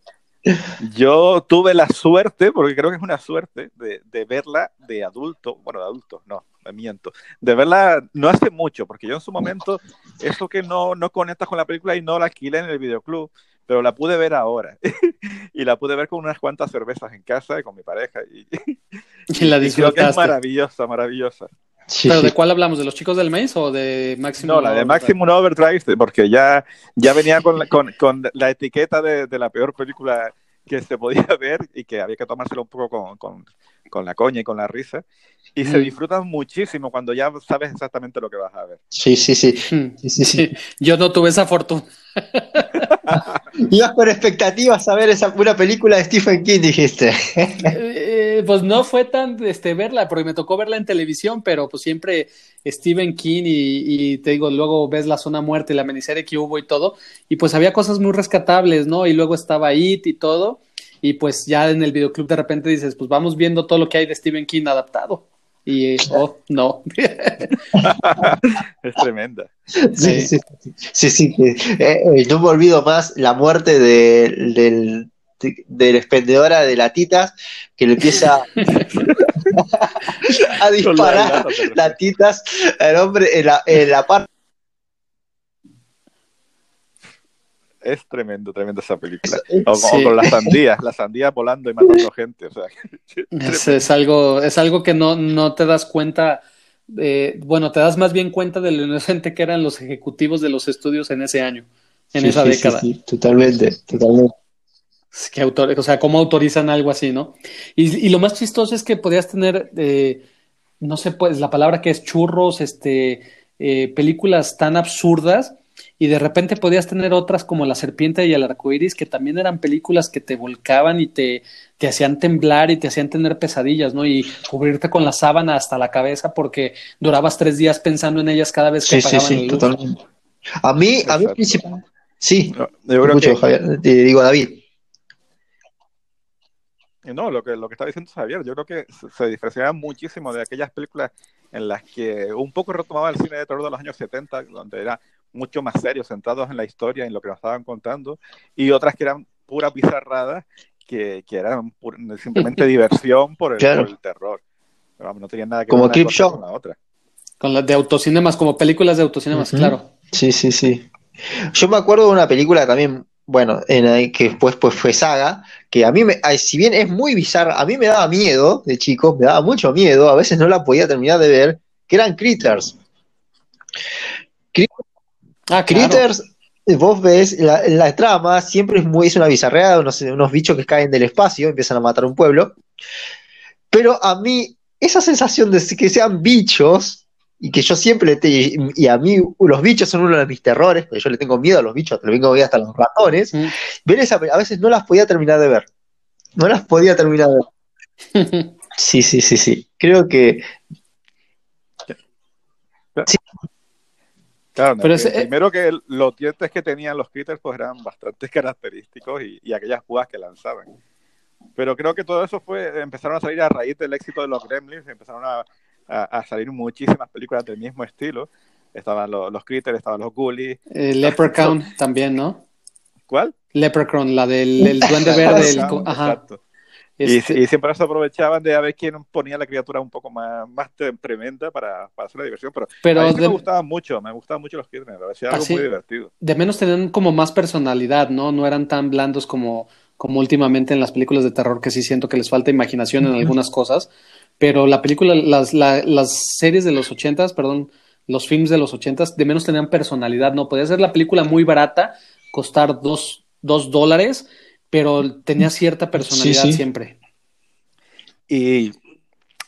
Yo tuve la suerte, porque creo que es una suerte, de, de, verla de adulto, bueno, de adulto, no, me miento, de verla no hace mucho, porque yo en su momento, eso que no, no conectas con la película y no la alquilé en el videoclub, pero la pude ver ahora. y la pude ver con unas cuantas cervezas en casa y con mi pareja. Y, y la disfrutaste. creo que es maravillosa, maravillosa. Sí, ¿Pero de cuál hablamos? ¿De los chicos del maíz o de Maximum No, la de Maximum Overdrive, porque ya, ya venía con, con, con la etiqueta de, de, la peor película que se podía ver y que había que tomárselo un poco con, con, con la coña y con la risa. Y mm. se disfrutan muchísimo cuando ya sabes exactamente lo que vas a ver. Sí, sí, sí. Mm. sí, sí, sí. Yo no tuve esa fortuna. Ibas con expectativas a ver esa, una película de Stephen King, dijiste. eh, pues no fue tan este, verla, porque me tocó verla en televisión, pero pues siempre Stephen King y, y, te digo, luego ves La Zona Muerte y la miniserie que hubo y todo, y pues había cosas muy rescatables, ¿no? Y luego estaba It y todo, y pues ya en el videoclub de repente dices, pues vamos viendo todo lo que hay de Stephen King adaptado. Y oh, no. es tremenda. Sí, sí, sí. sí, sí. Eh, no me olvido más la muerte de, del, de, de, la expendedora de latitas que le empieza a disparar latitas al hombre en la, en la parte es tremendo, tremenda esa película. O, sí. o, con las sandías, las sandías volando y matando gente. O sea, es, es, algo, es algo que no, no te das cuenta. Eh, bueno, te das más bien cuenta de lo inocente que eran los ejecutivos de los estudios en ese año, en sí, esa sí, década. Sí, totalmente, totalmente. Que autor, o sea, cómo autorizan algo así, ¿no? Y, y lo más chistoso es que podías tener, eh, no sé, pues la palabra que es churros, este, eh, películas tan absurdas y de repente podías tener otras como La Serpiente y el Arcoiris, que también eran películas que te volcaban y te, te hacían temblar y te hacían tener pesadillas, ¿no? Y cubrirte con la sábana hasta la cabeza porque durabas tres días pensando en ellas cada vez que sí, apagaban sí, sí, el luz. totalmente. A mí, a mí principalmente. Sí, No, yo creo mucho, que, Javier. Te digo, David. no, lo que, lo que está diciendo Javier, yo creo que se, se diferenciaba muchísimo de aquellas películas en las que un poco retomaba el cine de terror de los años 70, donde era mucho más serio, centrados en la historia, en lo que nos estaban contando, y otras que eran puras bizarradas, que, que eran pur- simplemente diversión por el, Claro. por el terror. Pero, vamos, no tenían nada que Como ver una Show. con la otra. Con las de autocinemas, como películas de autocinemas, Ujú. claro. Sí, sí, sí. Yo me acuerdo de una película también, bueno, en que después pues, fue saga, que a mí, me, si bien es muy bizarra, a mí me daba miedo de chico, me daba mucho miedo, a veces no la podía terminar de ver, que eran Critters. Ah. Critters, vos ves, la, la trama siempre es muy, es una bizarreada, unos, unos bichos que caen del espacio, empiezan a matar un pueblo, pero a mí, esa sensación de que sean bichos, y que yo siempre le te- y a mí los bichos son uno de mis terrores, porque yo le tengo miedo a los bichos, le vengo hasta los ratones, Mm. ver esa, a veces no las podía terminar de ver, no las podía terminar de ver. Sí, sí, sí, sí, creo que Claro, Pero ese- el primero que el- los dientes que tenían los critters pues eran bastante característicos y, y aquellas púas que lanzaban. Pero creo que todo eso fue, empezaron a salir a raíz del éxito de los Gremlins, empezaron a, a- a salir muchísimas películas del mismo estilo. Estaban los, los critters, estaban los ghoulies. Eh, Leprechaun también, ¿no? ¿Cuál? Leprechaun, la del el duende verde. el ajá. Exacto. Y, Este, y siempre se aprovechaban de a ver quién ponía la criatura un poco más, más tremenda para, para hacer la diversión. Pero, pero a mí de, me gustaban mucho, me gustaban mucho los critters, me parecía algo Ah, sí. muy divertido. de menos tenían como más personalidad, ¿no? No eran tan blandos como, como últimamente en las películas de terror, que sí siento que les falta imaginación en algunas cosas. Pero la película, las, la- las series de los ochentas, perdón, los films de los ochentas, de menos tenían personalidad, ¿no? Podía ser la película muy barata, costar dos, dos dólares, pero tenía cierta personalidad sí. siempre. Y,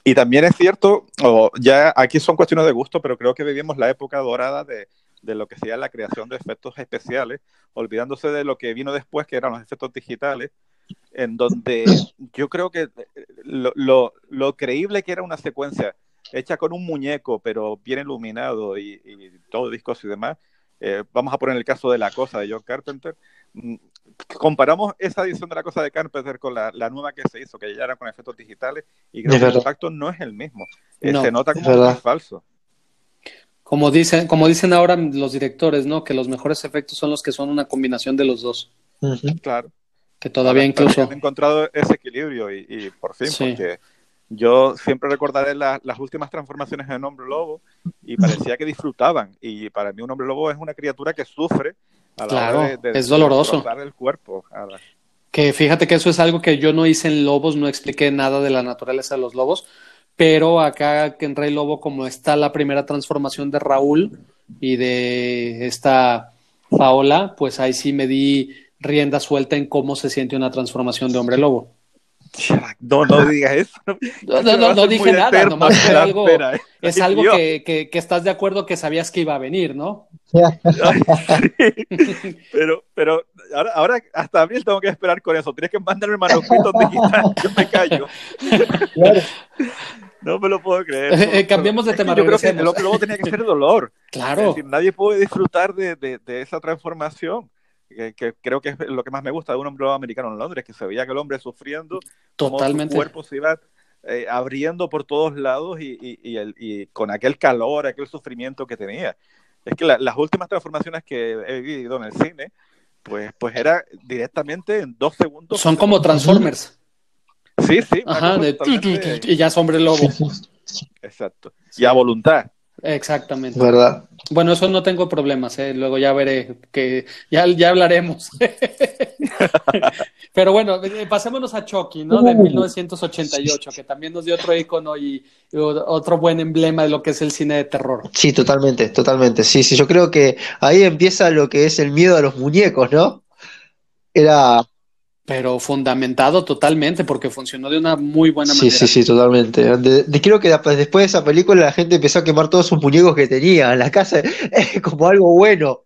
y también es cierto, o ya aquí son cuestiones de gusto, pero creo que vivimos la época dorada de, de lo que sería la creación de efectos especiales, olvidándose de lo que vino después, que eran los efectos digitales, en donde yo creo que lo, lo, lo creíble que era una secuencia hecha con un muñeco, pero bien iluminado y, y todo discos y demás. eh, vamos a poner el caso de La Cosa de John Carpenter. Comparamos esa edición de La Cosa de Carpenter con la, la nueva que se hizo, que ya era con efectos digitales, y creo Es que el impacto no es el mismo. Eh, No, se nota es como más falso. Como dicen, como dicen ahora los directores, ¿no? Que los mejores efectos son los que son una combinación de los dos. Claro. Que todavía Ahora, incluso. Han encontrado ese equilibrio y, y por fin, Sí. porque yo siempre recordaré la- las últimas transformaciones en Hombre Lobo y parecía que disfrutaban. Y para mí un Hombre Lobo es una criatura que sufre a la Claro, hora de, de- es doloroso. de destrozar el cuerpo. a la- Que fíjate que eso es algo que yo no hice en Lobos, no expliqué nada de la naturaleza de los lobos, pero acá en Rey Lobo, como está la primera transformación de Raúl y de esta Paola, pues ahí sí me di rienda suelta en cómo se siente una transformación de hombre lobo. No, no digas eso. No, no, no, dije nada, eterno, nomás fue algo, ¿eh? es algo que, que, que estás de acuerdo que sabías que iba a venir, ¿no? Ay, sí. Pero, pero ahora, ahora hasta abril tengo que esperar con eso. Tienes que mandarme manuscritos digitales. Yo me callo. Claro. No me lo puedo creer. Eh, cambiemos de Es tema, Yo creo que lo que luego tenía que ser dolor. Es Claro, decir, nadie puede disfrutar de, de- de esa transformación. Que, que creo que es lo que más me gusta de un hombre americano en Londres, que se veía que el hombre sufriendo, totalmente. su cuerpo se iba eh, abriendo por todos lados y, y- y el- y con aquel calor, aquel sufrimiento que tenía. Es que la- las últimas transformaciones que he vivido en el cine, pues, pues era directamente en dos segundos. Son como Transformers. Sí, sí. Ajá, de y ya es hombre lobo. Exacto. Y a voluntad. Exactamente. ¿Verdad? Bueno, eso no tengo problemas, ¿eh? luego ya veré que ya, ya hablaremos. Pero bueno, eh, pasémonos a Chucky, ¿no? De 1988, que también nos dio otro icono y, y otro buen emblema de lo que es el cine de terror. Sí, totalmente, totalmente. Sí, sí, yo creo que ahí empieza lo que es el miedo a los muñecos, ¿no? Era, Pero fundamentado totalmente, porque funcionó de una muy buena Sí, manera. sí, sí, totalmente. De, de- creo que la- después de esa película la gente empezó a quemar todos sus muñecos que tenía en la casa eh, como algo bueno.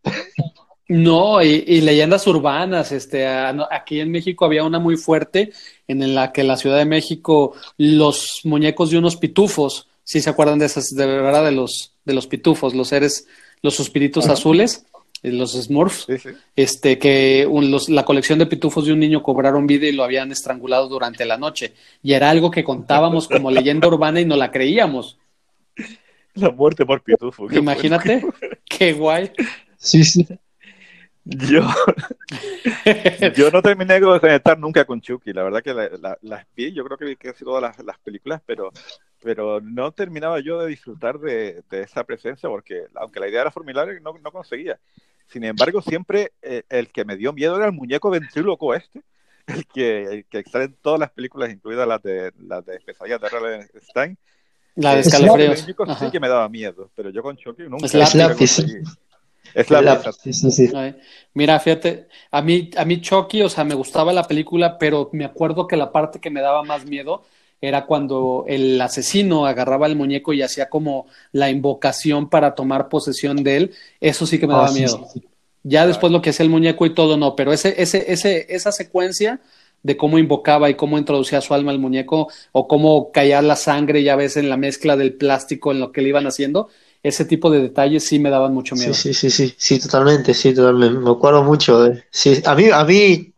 No, y, y leyendas urbanas, este, a- aquí en México había una muy fuerte en la que la Ciudad de México, los muñecos de unos pitufos, si se acuerdan de esas, de verdad, de los, de los pitufos, los seres, los Ajá. azules, los Smurfs, Sí, sí. este, que un- los- la colección de pitufos de un niño cobraron vida y lo habían estrangulado durante la noche. Y era algo que contábamos como leyenda urbana y no la creíamos. La muerte por pitufo. qué Imagínate, qué guay. Sí, sí. Yo, yo no terminé de conectar nunca con Chucky. La verdad que la- la- las vi, yo creo que vi casi todas las, las películas, pero, pero no terminaba yo de disfrutar de, de esa presencia porque, aunque la idea era formidable, no, no conseguía. Sin embargo, siempre eh, el que me dio miedo era el muñeco ventríloco este, el que, el que sale en todas las películas, incluidas las de, las de Pesadillas de Harry Stein. La de escalofríos. sí que me daba miedo, pero yo con Chucky nunca Slappy, sí. conseguí. Slappy, La- exacto. sí, sí, Mira, fíjate, a mí, a mí Chucky, o sea, me gustaba la película, pero me acuerdo que la parte que me daba más miedo era cuando el asesino agarraba el muñeco y hacía como la invocación para tomar posesión de él. Eso sí que me Ah, daba sí, miedo. sí, sí. Ya después lo que hacía el muñeco y todo, no, pero ese, ese, ese, esa secuencia de cómo invocaba y cómo introducía su alma al muñeco o cómo caía la sangre ya ves en la mezcla del plástico en lo que le iban haciendo, ese tipo de detalles sí me daban mucho miedo. Sí, sí, sí, sí, sí, totalmente, sí, totalmente. Me acuerdo mucho de. Sí, a mí, a mí,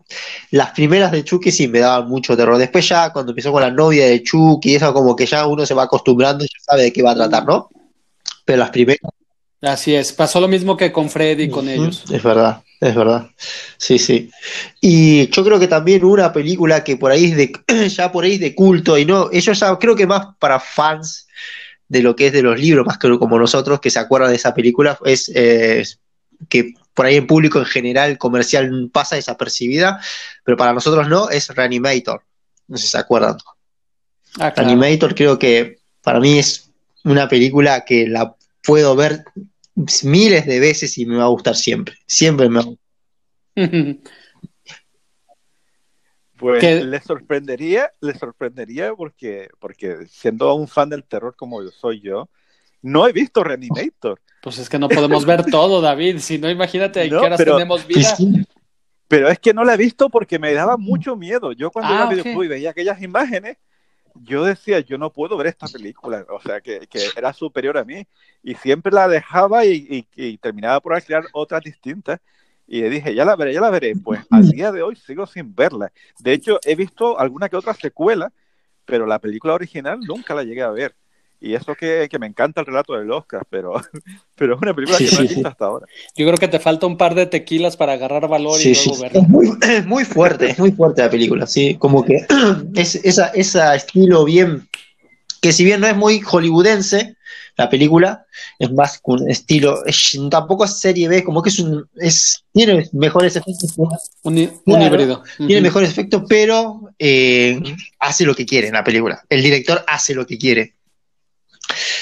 las primeras de Chucky sí me daban mucho terror. Después ya cuando empezó con la novia de Chucky, eso como que ya uno se va acostumbrando y ya sabe de qué va a tratar, ¿no? Pero las primeras. Así es, pasó lo mismo que con Freddy con Ujú, ellos. Es verdad, es verdad. Sí, sí. Y yo creo que también una película que por ahí es de, ya por ahí es de culto, y no, ellos ya creo que más para fans de lo que es de los libros, más que como nosotros, que se acuerdan de esa película, es eh, que por ahí en público en general comercial pasa desapercibida, pero para nosotros no, es Reanimator. No sé si se acuerdan. Ah, claro. Reanimator creo que para mí es una película que la puedo ver miles de veces y me va a gustar siempre. Siempre me va a gustar. Pues Que- le sorprendería, le sorprendería porque, porque siendo un fan del terror como yo soy yo, no he visto Reanimator. Pues es que no podemos ver todo, David. Si no, imagínate a No, qué horas pero- tenemos vida. Pero es que no la he visto porque me daba mucho miedo. Yo cuando Ah, iba al ok. videoclub y veía aquellas imágenes, yo decía, yo no puedo ver esta película. O sea, que, que era superior a mí. Y siempre la dejaba y, y- y terminaba por alquilar otras distintas. Y le dije, ya la veré, ya la veré. Pues al día de hoy sigo sin verla. De hecho, he visto alguna que otra secuela, pero la película original nunca la llegué a ver. Y eso que, que me encanta el relato del Oscar, pero, pero es una película Sí, que no he visto sí. hasta ahora. Yo creo que te falta un par de tequilas para agarrar valor Sí, y sí. luego verla. Es muy, es muy fuerte, es muy fuerte la película, sí, como que es esa, esa estilo bien, que si bien no es muy hollywoodense, la película es más un estilo, es- tampoco es serie B, como que es un, es, tiene mejores efectos, Un, un Claro, híbrido. tiene Ujú. mejores efectos, pero eh, hace lo que quiere en la película. El director hace lo que quiere.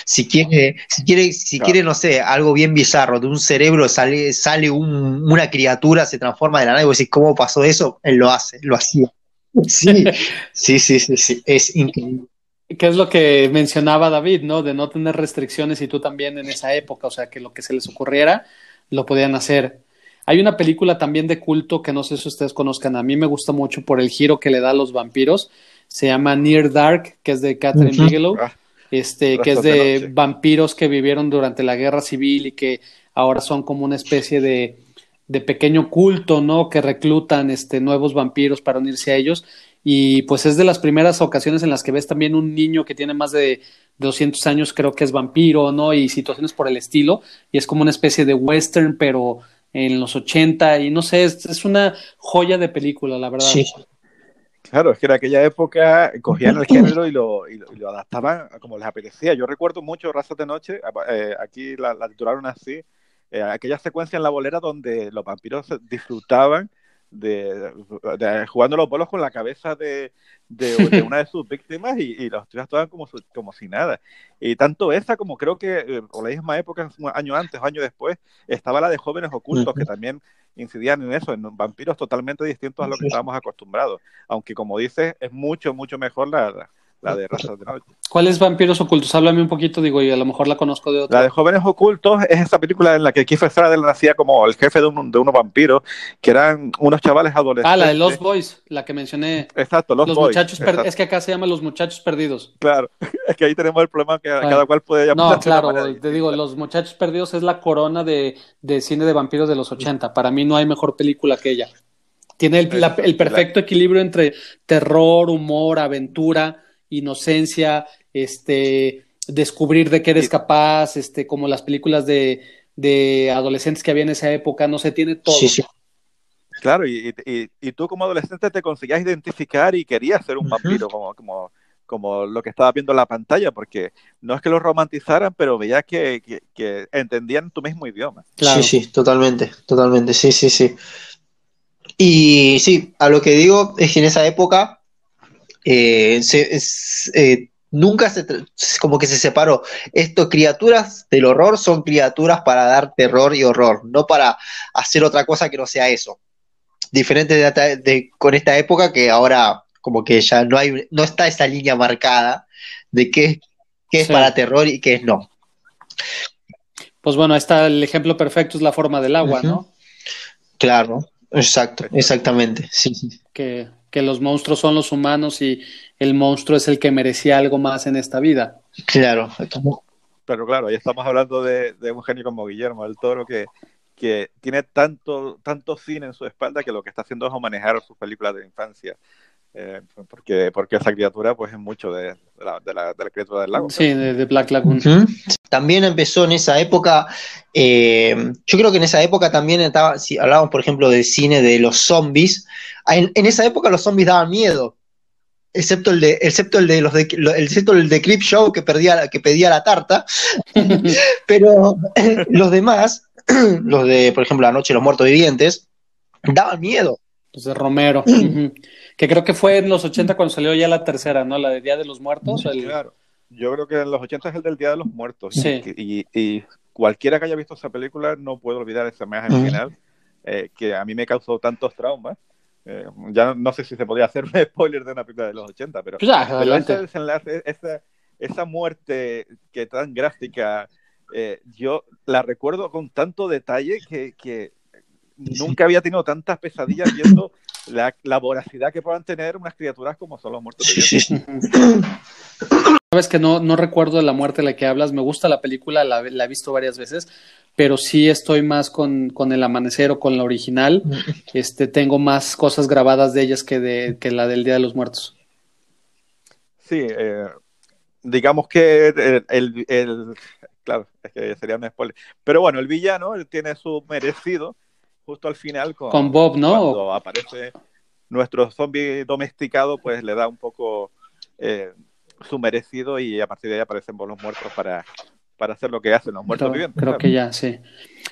Si quiere, si quiere, si Claro. quiere, no sé, algo bien bizarro, de un cerebro sale, sale un- una criatura, se transforma de la nada, y vos decís, ¿cómo pasó eso? Él lo hace, lo hacía. Sí, sí, sí, sí, sí, es increíble. Que es lo que mencionaba David, ¿no? De no tener restricciones y tú también en esa época, o sea, que lo que se les ocurriera lo podían hacer. Hay una película también de culto que no sé si ustedes conozcan, a mí me gusta mucho por el giro que le da a los vampiros, se llama Near Dark, que es de Catherine Ujú. Bigelow, Ah, este, que es de vampiros que vivieron durante la guerra civil y que ahora son como una especie de, de pequeño culto, ¿no? Que reclutan este, nuevos vampiros para unirse a ellos. Y pues es de las primeras ocasiones en las que ves también un niño que tiene más de 200 años, creo que es vampiro, ¿no? Y situaciones por el estilo. Y es como una especie de western, pero en los 80. Y no sé, es, es una joya de película, la verdad. Sí, Claro, es que en aquella época cogían el género y lo, y lo, y lo adaptaban a como les apetecía. Yo recuerdo mucho Razas de Noche, eh, aquí la, la titularon así, eh, aquella secuencia en la bolera donde los vampiros disfrutaban de, jugando los bolos con la cabeza de, de, una de sus víctimas y, y los tres actuaban como, como si nada. Y tanto esa como creo que, eh, o la misma época, un año antes o año después, estaba la de jóvenes ocultos, que también incidían en eso, en vampiros totalmente distintos a lo que estábamos acostumbrados. Aunque, como dices, es mucho, mucho mejor la, la de Razas de Noche. ¿Cuáles vampiros ocultos? Háblame un poquito, digo, y a lo mejor la conozco de otra. La de Jóvenes Ocultos es esa película en la que Kiefer Sutherland nacía como el jefe de, un, de unos vampiros, que eran unos chavales adolescentes. Ah, la de Los Boys, la que mencioné. Exacto, Los, los Boys. Muchachos Es que acá se llama Los Muchachos Perdidos. Claro, es que ahí tenemos el problema que cada cual puede llamar. No, claro, te digo, Los Muchachos Perdidos es la corona de, de cine de vampiros de los 80. Para mí no hay mejor película que ella. Tiene el, el perfecto equilibrio entre terror, humor, aventura inocencia, este, descubrir de qué eres capaz, este, como las películas de, de adolescentes que había en esa época, no se tiene todo. Claro, y, y, tú como adolescente te conseguías identificar y querías ser un vampiro, como, como, como lo que estaba viendo en la pantalla, porque no es que lo romantizaran, pero veías que, que, entendían tu mismo idioma. Sí, sí, totalmente, totalmente, sí, sí, sí. Y sí, a lo que digo es que en esa época eh, eh, nunca se, como que se separó. Esto, criaturas del horror son criaturas para dar terror y horror, no para hacer otra cosa que no sea eso. Diferente de, con esta época que ahora como que ya no hay, no está esa línea marcada de qué, qué es para terror y qué es no. Pues bueno, está el ejemplo perfecto es la forma del agua, ¿no? Claro, exacto, exactamente, sí, sí. Que que los monstruos son los humanos y el monstruo es el que merecía algo más en esta vida. Claro. Pero claro, ahí estamos hablando de, un genio como Guillermo del Toro que, que tiene tanto, tanto cine en su espalda que lo que está haciendo es manejar sus películas de infancia. Eh, porque, porque esa criatura pues es mucho de, la, de, la, criatura del lago. Sí, de, Black Lagoon. También empezó en esa época, eh, yo creo que en esa época también estaba, si hablábamos por ejemplo del cine de los zombies, en, esa época los zombies daban miedo. Excepto el de, excepto el de los de, excepto el de Clip Show que perdía, que pedía la tarta. Pero los demás, los de, por ejemplo, La Noche de los Muertos Vivientes, daban miedo. Los de Romero. que creo que fue en los 80 cuando salió ya la tercera, ¿no? La de Día de los Muertos. Claro. Yo creo que en los 80 es el del Día de los Muertos. Y, cualquiera que haya visto esa película no puede olvidar esa imagen final, eh, que a mí me causó tantos traumas. Eh, ya no sé si se podía hacer un spoiler de una película de los 80, pero, ese esa, muerte que tan gráfica, eh, yo la recuerdo con tanto detalle que, nunca había tenido tantas pesadillas viendo la, la, voracidad que puedan tener unas criaturas como son los muertos. Sabes que no, no recuerdo de la muerte de la que hablas, me gusta la película, la, la he visto varias veces, pero sí estoy más con, con, el amanecer o con la original. Este, tengo más cosas grabadas de ellas que, de, que la del Día de los Muertos. Sí, eh, digamos que el, el, claro, es que sería un spoiler. Pero bueno, el villano él tiene su merecido justo al final con, con Bob, ¿no? Cuando aparece nuestro zombie domesticado, pues le da un poco eh, su merecido y a partir de ahí aparecen los muertos para, para hacer lo que hacen los muertos vivientes. Creo que ya, sí.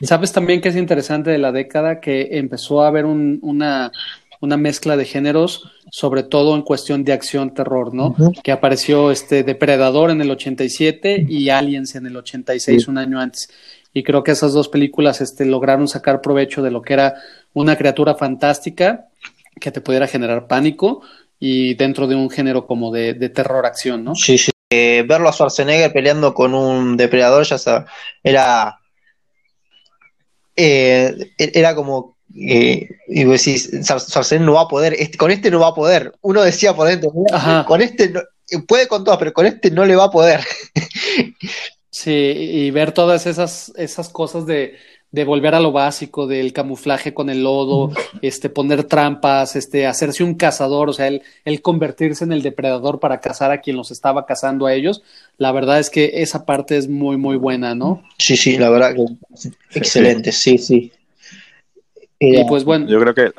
¿Sabes también que es interesante de la década que empezó a haber una, una mezcla de géneros, sobre todo en cuestión de acción-terror, ¿no? Que apareció este Depredador en el 87 y Aliens en el 86, un año antes. Y creo que esas dos películas este, lograron sacar provecho de lo que era una criatura fantástica que te pudiera generar pánico, y dentro de un género como de, terror-acción, ¿no? Sí, sí. Eh, verlo a Schwarzenegger peleando con un depredador ya sabes, era eh, era como eh, y vos decís, Schwarzenegger no va a poder, este, con este no va a poder. Uno decía por dentro, con este puede con todas, pero con este no le va a poder. sí, y ver todas esas, esas cosas de, de volver a lo básico, del camuflaje con el lodo, este, poner trampas, este, hacerse un cazador, o sea, el, el, convertirse en el depredador para cazar a quien los estaba cazando a ellos, la verdad es que esa parte es muy, muy buena, ¿no? Sí, sí, la verdad que excelente, sí, sí. Y pues bueno. Yo creo que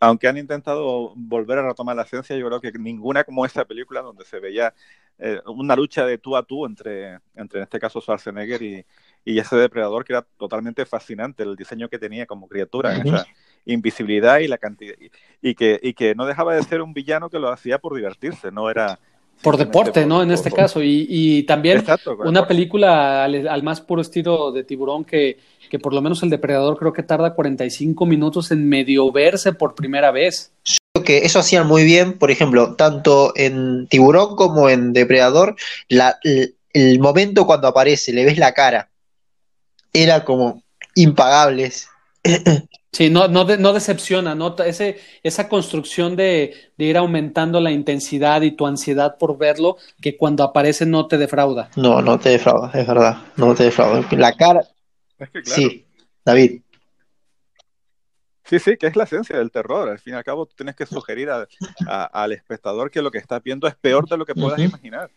aunque han intentado volver a retomar la ciencia, yo creo que ninguna como esta película donde se veía eh, una lucha de tú a tú entre, entre en este caso Schwarzenegger y, y ese depredador que era totalmente fascinante, el diseño que tenía como criatura invisibilidad y la cantidad y que, y que no dejaba de ser un villano que lo hacía por divertirse, no era por deporte, ¿no? en este caso. Y, y también una película al, más puro estilo de tiburón que, que por lo menos el depredador creo que tarda 45 minutos en medio verse por primera vez. Que eso hacían muy bien, por ejemplo, tanto en tiburón como en depredador, la, el, momento cuando aparece, le ves la cara, era como impagables. Sí, no, no, no decepciona, ¿no? Ese, esa construcción de, de, ir aumentando la intensidad y tu ansiedad por verlo, que cuando aparece no te defrauda. No, no te defrauda, es verdad, no te defrauda. La cara. Sí, David. Sí, sí, que es la esencia del terror. Al fin y al cabo, tú tienes que sugerir al espectador que lo que está viendo es peor de lo que puedas imaginar.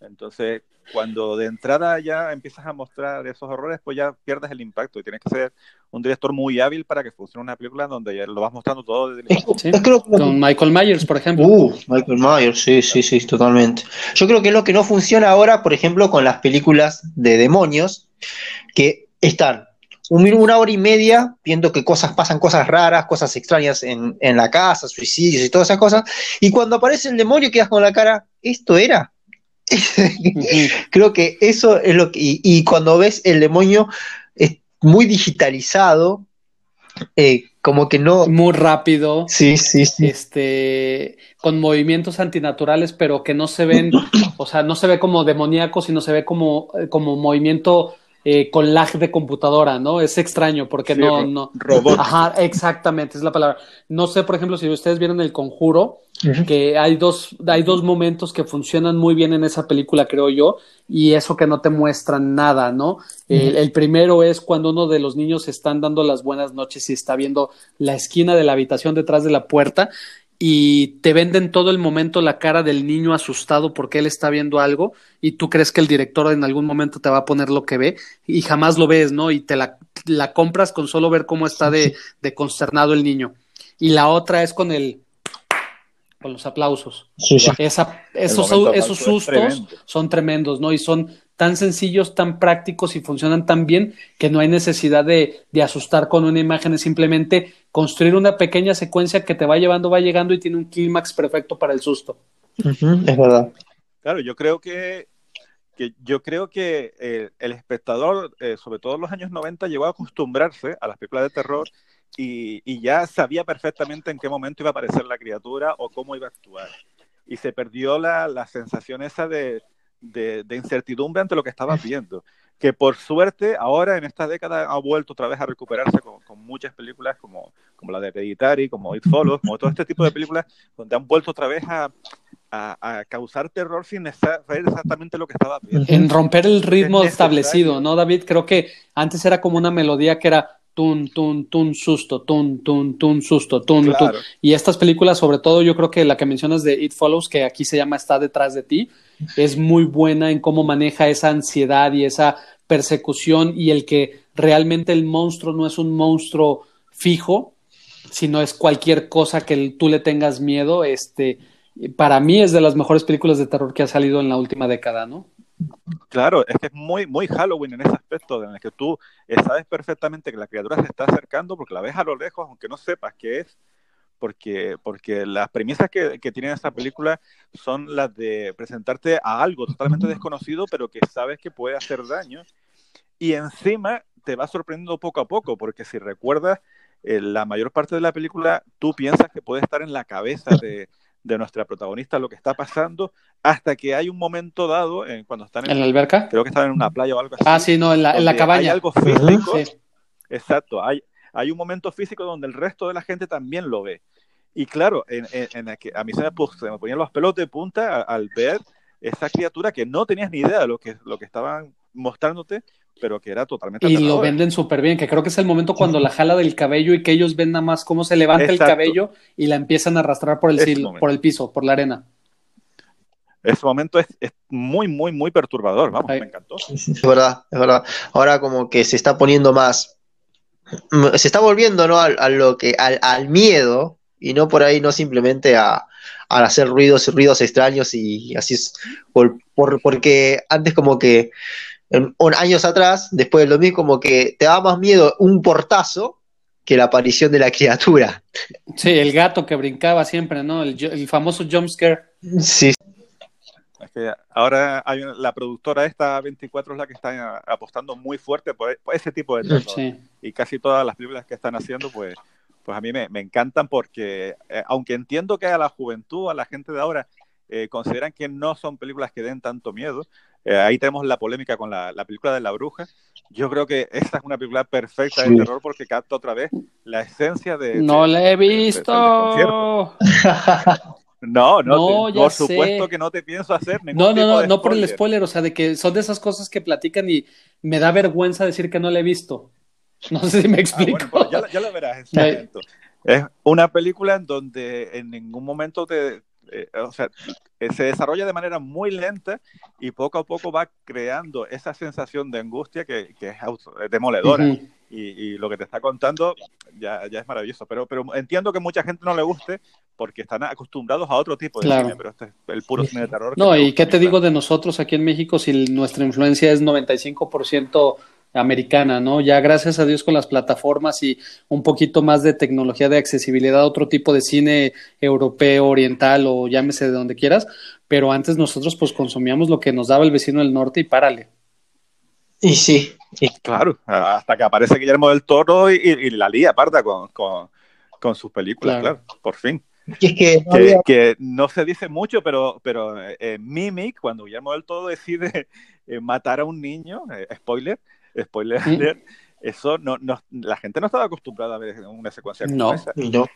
Entonces, cuando de entrada ya empiezas a mostrar esos horrores, pues ya pierdes el impacto y tienes que ser un director muy hábil para que funcione una película donde ya lo vas mostrando todo desde el Con Michael Myers, por ejemplo. Uh, Michael Myers, sí, sí, sí, totalmente. Yo creo que es lo que no funciona ahora, por ejemplo, con las películas de demonios, que están una hora y media viendo que cosas pasan cosas raras, cosas extrañas en, en la casa, suicidios y todas esas cosas, y cuando aparece el demonio quedas con la cara, ¿esto era? Creo que eso es lo que. Y, cuando ves el demonio es muy digitalizado, eh, como que no. Muy rápido. Sí, sí, sí. Este, con movimientos antinaturales, pero que no se ven, o sea, no se ve como demoníaco, sino se ve como, como movimiento eh, con lag de computadora, ¿no? Es extraño porque no, no. Robot. Ajá, exactamente, es la palabra. No sé, por ejemplo, si ustedes vieron El Conjuro, que hay dos, hay dos momentos que funcionan muy bien en esa película, creo yo, y eso que no te muestran nada, ¿no? el, primero es cuando uno de los niños están dando las buenas noches y está viendo la esquina de la habitación detrás de la puerta y te venden todo el momento la cara del niño asustado porque él está viendo algo y tú crees que el director en algún momento te va a poner lo que ve y jamás lo ves, ¿no? Y te la, la compras con solo ver cómo está de, de, consternado el niño. Y la otra es con el con los aplausos. Esa, esos, esos sustos son tremendos, ¿no? Y son tan sencillos, tan prácticos y funcionan tan bien que no hay necesidad de, de asustar con una imagen, es simplemente construir una pequeña secuencia que te va llevando, va llegando y tiene un clímax perfecto para el susto. es verdad. Claro, yo creo que, que yo creo que eh, el espectador, eh, sobre todo en los años 90, llegó a acostumbrarse a las películas de terror y, y, ya sabía perfectamente en qué momento iba a aparecer la criatura o cómo iba a actuar. Y se perdió la, la sensación esa de, de, de, incertidumbre ante lo que estabas viendo que por suerte ahora en esta década ha vuelto otra vez a recuperarse con, muchas películas como, como la de Hereditary, como It Follows, como todo este tipo de películas donde han vuelto otra vez a, a, causar terror sin saber exactamente lo que estaba viendo. En romper el ritmo establecido, ¿no, David? Creo que antes era como una melodía que era tun, tun, tun, susto, tun, tun, tun, susto, tun, tun. Y estas películas, sobre todo, yo creo que la que mencionas de It Follows, que aquí se llama Está detrás de ti, es muy buena en cómo maneja esa ansiedad y esa persecución y el que realmente el monstruo no es un monstruo fijo, sino es cualquier cosa que tú le tengas miedo, este, para mí es de las mejores películas de terror que ha salido en la última década, ¿no? Claro, es que es muy, muy Halloween en ese aspecto, en el que tú sabes perfectamente que la criatura se está acercando porque la ves a lo lejos, aunque no sepas qué es, porque, porque las premisas que, que tiene esta película son las de presentarte a algo totalmente desconocido, pero que sabes que puede hacer daño. Y encima te va sorprendiendo poco a poco, porque si recuerdas, eh, la mayor parte de la película tú piensas que puede estar en la cabeza de, de nuestra protagonista lo que está pasando, hasta que hay un momento dado, en, cuando están en, la alberca, creo que están en una playa o algo así. Ah, sí, no, en la, en la cabaña. Hay algo físico. Exacto, hay, hay un momento físico donde el resto de la gente también lo ve. Y claro, en, en, a mí se me, se me, ponían los pelos de punta al ver esa criatura que no tenías ni idea de lo que, lo que estaban mostrándote, pero que era totalmente... Y lo venden súper bien, que creo que es el momento cuando la jala del cabello y que ellos ven nada más cómo se levanta el cabello y la empiezan a arrastrar por el, por el piso, por la arena. Ese momento es, es muy, muy, muy perturbador, vamos, me encantó. Es verdad, es verdad. Ahora como que se está poniendo más se está volviendo ¿no? a, lo que al, miedo y no por ahí no simplemente a, hacer ruidos ruidos extraños y así es por, porque antes como que en, años atrás después del 2000 como que te daba más miedo un portazo que la aparición de la criatura. Sí, el gato que brincaba siempre, ¿no? El, el famoso jump scare. Sí. Es que ahora hay una- la productora esta 24 es la que está apostando muy fuerte por, e- por ese tipo de terror. Sí. Y casi todas las películas que están haciendo, pues, pues a mí me, me encantan porque, eh, aunque entiendo que a la juventud, a la gente de ahora, eh, consideran que no son películas que den tanto miedo, eh, ahí tenemos la polémica con la, la película de La Bruja. Yo creo que esta es una película perfecta de Sí. terror porque capta otra vez la esencia de... No de- la he de- de- visto. desconcierto. No, no, No, te- ya por sé. supuesto que no te pienso hacer ningún No, no, tipo no, de no por el spoiler. o sea, de que son de esas cosas que platican y me da vergüenza decir que no la he visto. No sé si me Ah, explico. bueno, pues ya, la- ya lo verás en su Sí. momento. Es una película en donde en ningún momento te, eh, o sea, eh, se desarrolla de manera muy lenta y poco a poco va creando esa sensación de angustia que, que es es demoledora. Ujú. y, y lo que te está contando ya, ya es maravilloso. Pero, pero entiendo que mucha gente no le guste porque están acostumbrados a otro tipo de Claro. cine, pero este es el puro cine de terror. No, y qué te digo de nosotros aquí en México si nuestra influencia es 95% americana, ¿no? Ya gracias a Dios con las plataformas y un poquito más de tecnología de accesibilidad a otro tipo de cine europeo, oriental o llámese de donde quieras, pero antes nosotros pues consumíamos lo que nos daba el vecino del norte y párale. Y sí, y- Claro, hasta que aparece Guillermo del Toro y, y- y la lía parda con, con, con sus películas, Claro. claro, por fin. y es que no que, había- que no se dice mucho, pero, pero eh, Mimic, cuando Guillermo del Todo decide eh, matar a un niño, eh, spoiler, spoiler Mm. alert, eso no, no, la gente no estaba acostumbrada a ver una secuencia como No. esa. y no,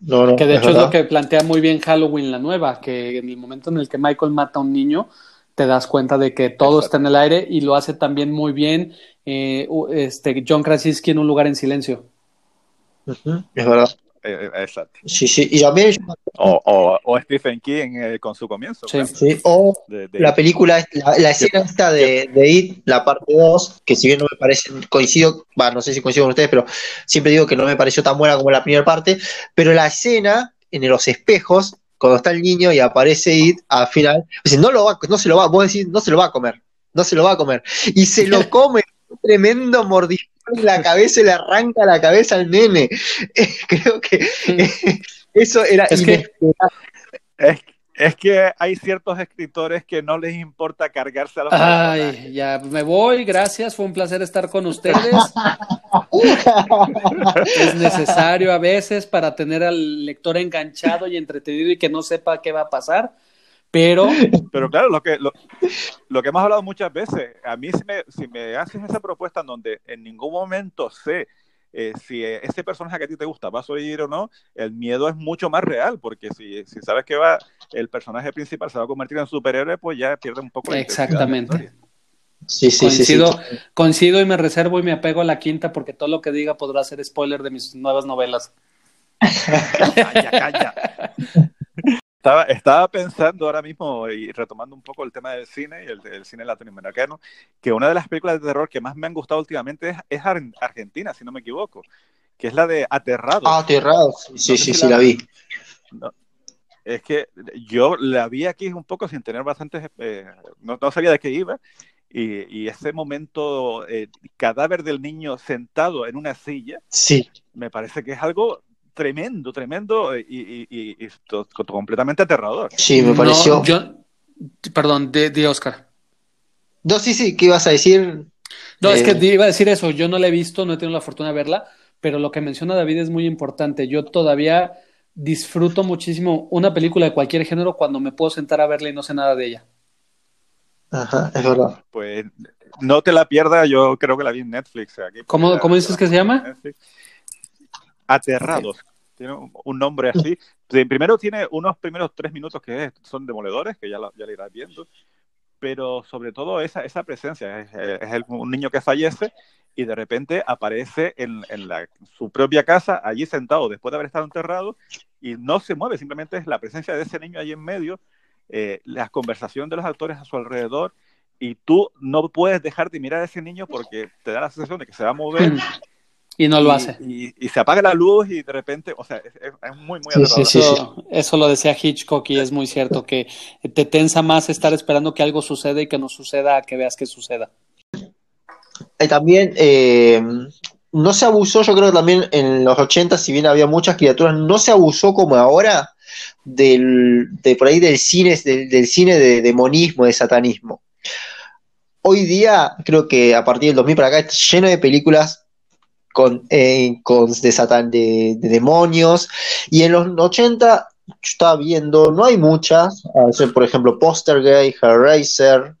no, no, Que de es hecho es lo que plantea muy bien Halloween la nueva, que en el momento en el que Michael mata a un niño, te das cuenta de que todo está en el aire y lo hace también muy bien eh, este, John Krasinski en un lugar en silencio. Es verdad. Eh, exacto. Sí, sí, y también O, o, o Stephen King eh, con su comienzo. Sí. claro, sí, o de- de- la película, la, la escena esta de, de It, la parte 2, que si bien no me parece, coincido, no sé si coincido con ustedes, pero siempre digo que no me pareció tan buena como la primera parte, pero la escena en los espejos, cuando está el niño y aparece It, al final, dice, no, lo va, no se lo va, vos decís, no se lo va a comer, no se lo va a comer, y se lo come, tremendo mordiscón en la cabeza y le arranca la cabeza al nene. Creo que eso era Es que- inesperado. es, es que hay ciertos escritores que no les importa cargarse a los personajes. Ay, ya me voy, gracias, fue un placer estar con ustedes. Es necesario a veces para tener al lector enganchado y entretenido y que no sepa qué va a pasar, pero Pero claro, lo que, lo, lo que hemos hablado muchas veces, a mí si me, si me haces esa propuesta en donde en ningún momento sé eh, si eh, ese personaje que a ti te gusta va a sobrevivir o no, el miedo es mucho más real, porque si, si sabes que va el personaje principal se va a convertir en superhéroe, pues ya pierde un poco de Exactamente. historia. Sí, sí, sí, sí. coincido, coincido y me reservo y me apego a la quinta porque todo lo que diga podrá ser spoiler de mis nuevas novelas. Calla, calla. Estaba, estaba pensando ahora mismo y retomando un poco el tema del cine y el, el cine latinoamericano, que una de las películas de terror que más me han gustado últimamente es, es Ar- Argentina, si no me equivoco, que es la de Aterrado. Ah, aterrado. Sí, No sí, sí, si la- la vi. No. Es que yo la vi aquí un poco sin tener bastantes, eh, no, no sabía de qué iba, y, y ese momento, eh, cadáver del niño sentado en una silla, Sí. me parece que es algo tremendo, tremendo eh, y, y- y- y to- completamente aterrador. Sí, me No, pareció. yo- perdón, de, de Oscar. No, sí, sí, ¿qué ibas a decir? No, es Eh, que te iba a decir eso, yo no la he visto, no he tenido la fortuna de verla, pero lo que menciona David es muy importante. Yo todavía disfruto muchísimo una película de cualquier género cuando me puedo sentar a verla y no sé nada de ella. Ajá, es verdad. Pues no te la pierdas, yo creo que la vi en Netflix. Aquí, ¿Cómo- cómo la- dices que se llama? Netflix. Aterrados. Tiene un, nombre así. Sí, Primero tiene unos primeros tres minutos que son demoledores, que ya lo, ya lo irás viendo, pero sobre todo esa, esa presencia. Es, es el- un niño que fallece y de repente aparece en, en la- su propia casa, allí sentado, después de haber estado enterrado, y no se mueve, simplemente es la presencia de ese niño allí en medio, eh, la conversación de los actores a su alrededor, y tú no puedes dejar de mirar a ese niño porque te da la sensación de que se va a mover. Y no lo y- hace. Y, y se apaga la luz y de repente, o sea, es, muy, muy Sí, aterrador. sí, sí. Eso, eso lo decía Hitchcock y es muy cierto que te tensa más estar esperando que algo suceda y que no suceda a que veas que suceda. Y también, eh, no se abusó, yo creo que también en los 80, si bien había muchas criaturas, no se abusó como ahora del, de por ahí del cine, del, cine de demonismo, de satanismo. Hoy día, creo que a partir del 2000 para acá, está lleno de películas con, eh, con de, satan, de, demonios. Y en los 80, yo estaba viendo, no hay muchas, por ejemplo, Postergay, Hellraiser,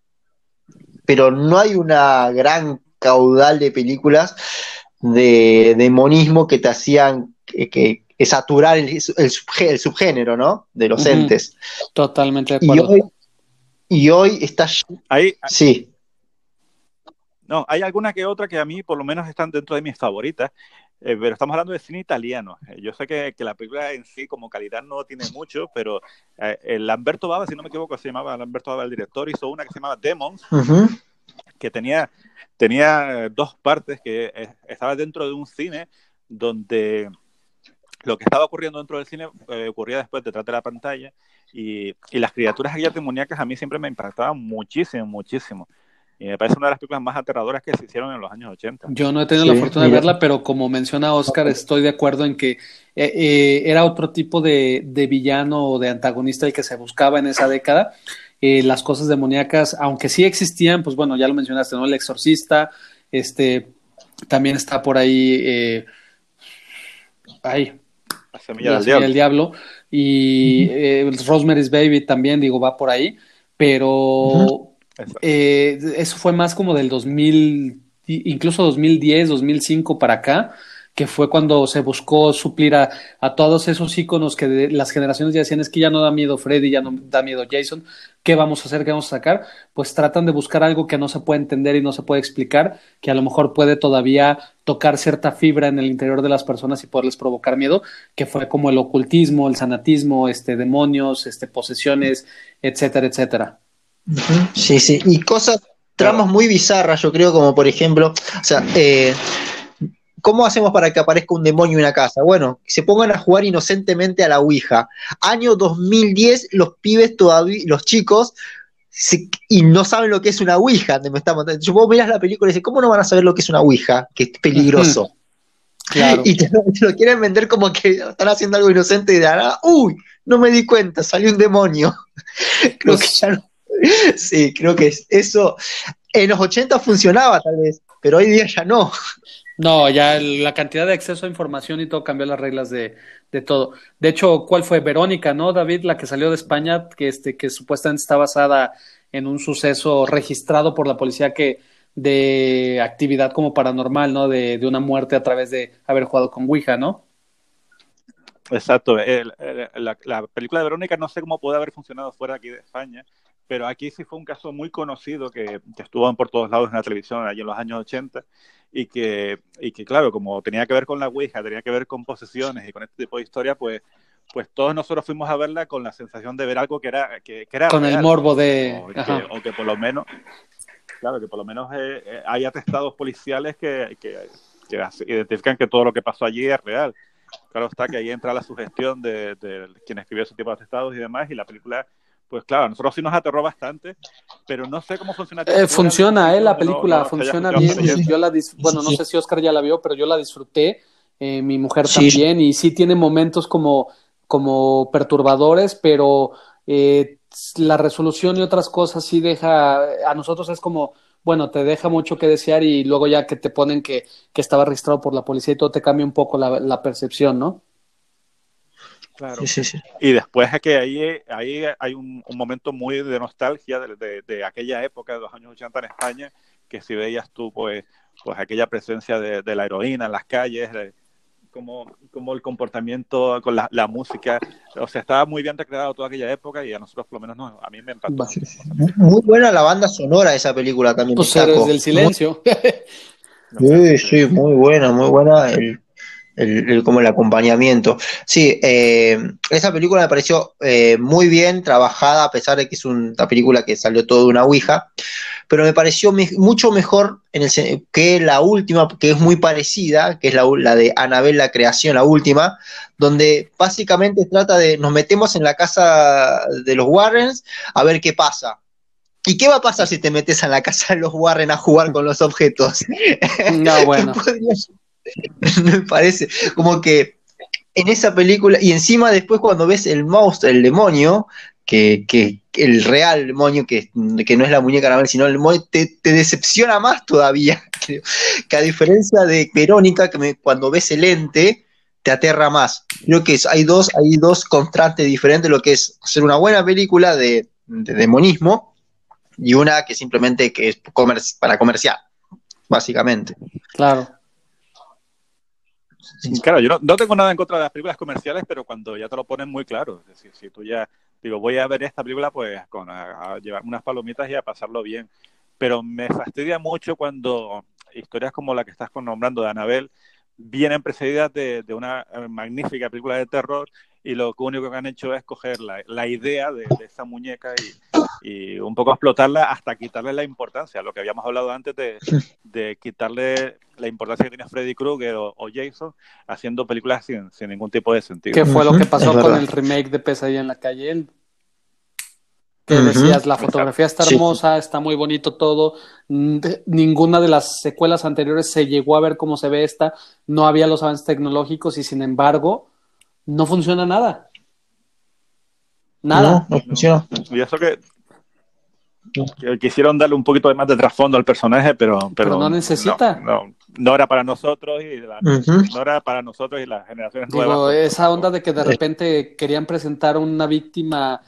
pero no hay una gran caudal de películas de demonismo que te hacían que, saturar el, el, subgénero, ¿no? De los entes. Totalmente de acuerdo. Y hoy, y hoy está... Ahí, sí. No, hay alguna que otra que a mí por lo menos están dentro de mis favoritas, eh, pero estamos hablando de cine italiano. Eh, yo sé que, la película en sí como calidad no tiene mucho, pero eh, el Lamberto Bava, si no me equivoco, se llamaba Lamberto Bava el director, hizo una que se llamaba Demons, que tenía, tenía dos partes, que estaba dentro de un cine donde lo que estaba ocurriendo dentro del cine ocurría después detrás de la pantalla y, y las criaturas aquellas demoníacas a mí siempre me impactaban muchísimo, muchísimo. Y me parece una de las películas más aterradoras que se hicieron en los años 80. Yo no he tenido la fortuna de verla, pero como menciona Oscar, estoy de acuerdo en que eh, eh, era otro tipo de, villano o de antagonista el que se buscaba en esa década. Eh, las cosas demoníacas, aunque sí existían, pues bueno, ya lo mencionaste, ¿no? El exorcista, este, también está por ahí, ay, la semilla, del, diablo. y Rosemary's Baby también, digo, va por ahí, pero... Eh, eso fue más como del 2000, incluso 2010, 2005 para acá, que fue cuando se buscó suplir a, todos esos iconos que las generaciones ya decían es que ya no da miedo Freddy, ya no da miedo Jason, ¿qué vamos a hacer? ¿Qué vamos a sacar? Pues tratan de buscar algo que no se puede entender y no se puede explicar, que a lo mejor puede todavía tocar cierta fibra en el interior de las personas y poderles provocar miedo, que fue como el ocultismo, el sanatismo, este demonios, este posesiones, etcétera, etcétera. Sí, sí, y cosas, tramas muy bizarras, yo creo, como por ejemplo, o sea, eh, ¿cómo hacemos para que aparezca un demonio en una casa? Bueno, se pongan a jugar inocentemente a la Ouija. Año 2010, los pibes todavía, los chicos, y no saben lo que es una Ouija. Me está Yo vos miras la película y dices, ¿cómo no van a saber lo que es una Ouija? Que es peligroso. Y te, lo quieren vender como que están haciendo algo inocente y de uy, no me di cuenta, salió un demonio. Creo que ya no sí, creo que eso en los 80 funcionaba tal vez, pero hoy día ya no. No, ya la cantidad de acceso a información y todo cambió las reglas de, todo. De hecho, ¿cuál fue? Verónica, ¿no, David? La que salió de España, que, este, que supuestamente está basada en un suceso registrado por la policía que de actividad como paranormal, ¿no? De, de una muerte a través de haber jugado con Ouija, ¿no? Exacto. la, la, película de Verónica no sé cómo puede haber funcionado fuera aquí de España, pero aquí sí fue un caso muy conocido que, estuvo por todos lados en la televisión allí en los años 80 y que, y que, claro, como tenía que ver con la Ouija, tenía que ver con posesiones y con este tipo de historia, pues, pues todos nosotros fuimos a verla con la sensación de ver algo que era, que, era Con el morbo de... O que, por lo menos, claro, que por lo menos eh, eh, hay atestados policiales que, que, identifican que todo lo que pasó allí es real. Claro está que ahí entra la sugestión de, de quien escribió ese tipo de atestados y demás, y la película pues claro, a nosotros sí nos aterró bastante, pero no sé cómo funciona. Eh, funciona, eh, la película funciona bien. Yo, la bueno, no sé si Oscar ya la vio, pero yo la disfruté, eh, mi mujer también, y sí tiene momentos como, como perturbadores, pero eh, la resolución y otras cosas sí deja, a nosotros es como, bueno, te deja mucho que desear y luego ya que te ponen que, que estaba registrado por la policía y todo te cambia un poco la, la percepción, ¿no? Claro. Y después es que ahí, ahí hay un, momento muy de nostalgia de, aquella época de los años 80 en España, que si veías tú, pues, pues aquella presencia de, la heroína en las calles, como, como el comportamiento con la, música, o sea, estaba muy bien recreado toda aquella época y a nosotros por lo menos no, a mí me encantó. Muy buena la banda sonora de esa película también. Pues desde el silencio. sí, sí, muy buena, muy buena. El, el, como el acompañamiento. Sí, eh, esa película me pareció eh, muy bien trabajada, a pesar de que es una película que salió todo de una Ouija, pero me pareció mucho mejor en el, que la última, que es muy parecida, que es la, la de Anabel, la creación, la última, donde básicamente trata de nos metemos en la casa de los Warrens a ver qué pasa. ¿Y qué va a pasar si te metes en la casa de los Warren a jugar con los objetos? No, bueno. me parece como que en esa película, y encima después cuando ves el monstruo, el demonio, que, que el real demonio, que, que, no es la muñeca sino el demonio, te, te, decepciona más todavía. Que, que a diferencia de Verónica, que me, cuando ves el ente, te aterra más. Creo que hay dos, hay dos contrastes diferentes, lo que es hacer una buena película de, de demonismo y una que simplemente que es comer, para comercial, básicamente. Claro. Claro, yo no, no, tengo nada en contra de las películas comerciales, pero cuando ya te lo ponen muy claro, es decir, si tú ya digo, voy a ver esta película, pues con a, a llevar unas palomitas y a pasarlo bien. Pero me fastidia mucho cuando historias como la que estás nombrando de Anabel vienen precedidas de, de, una magnífica película de terror y lo único que han hecho es coger la, la idea de, de, esa muñeca y, y, un poco explotarla hasta quitarle la importancia, lo que habíamos hablado antes de, de quitarle la importancia que tiene Freddy Krueger o, o, Jason haciendo películas sin, sin, ningún tipo de sentido. ¿Qué fue lo que pasó con el remake de Pesadilla en la calle? que decías, la fotografía está hermosa, sí. está muy bonito todo, ninguna de las secuelas anteriores se llegó a ver cómo se ve esta, no había los avances tecnológicos y sin embargo no funciona nada. Nada. No, no funciona. Y eso que, que, quisieron darle un poquito más de trasfondo al personaje, pero, pero, pero no necesita. No, no, no, era para nosotros y la, uh -huh. no era para nosotros y las generaciones Digo, nuevas. Esa onda de que de repente querían presentar una víctima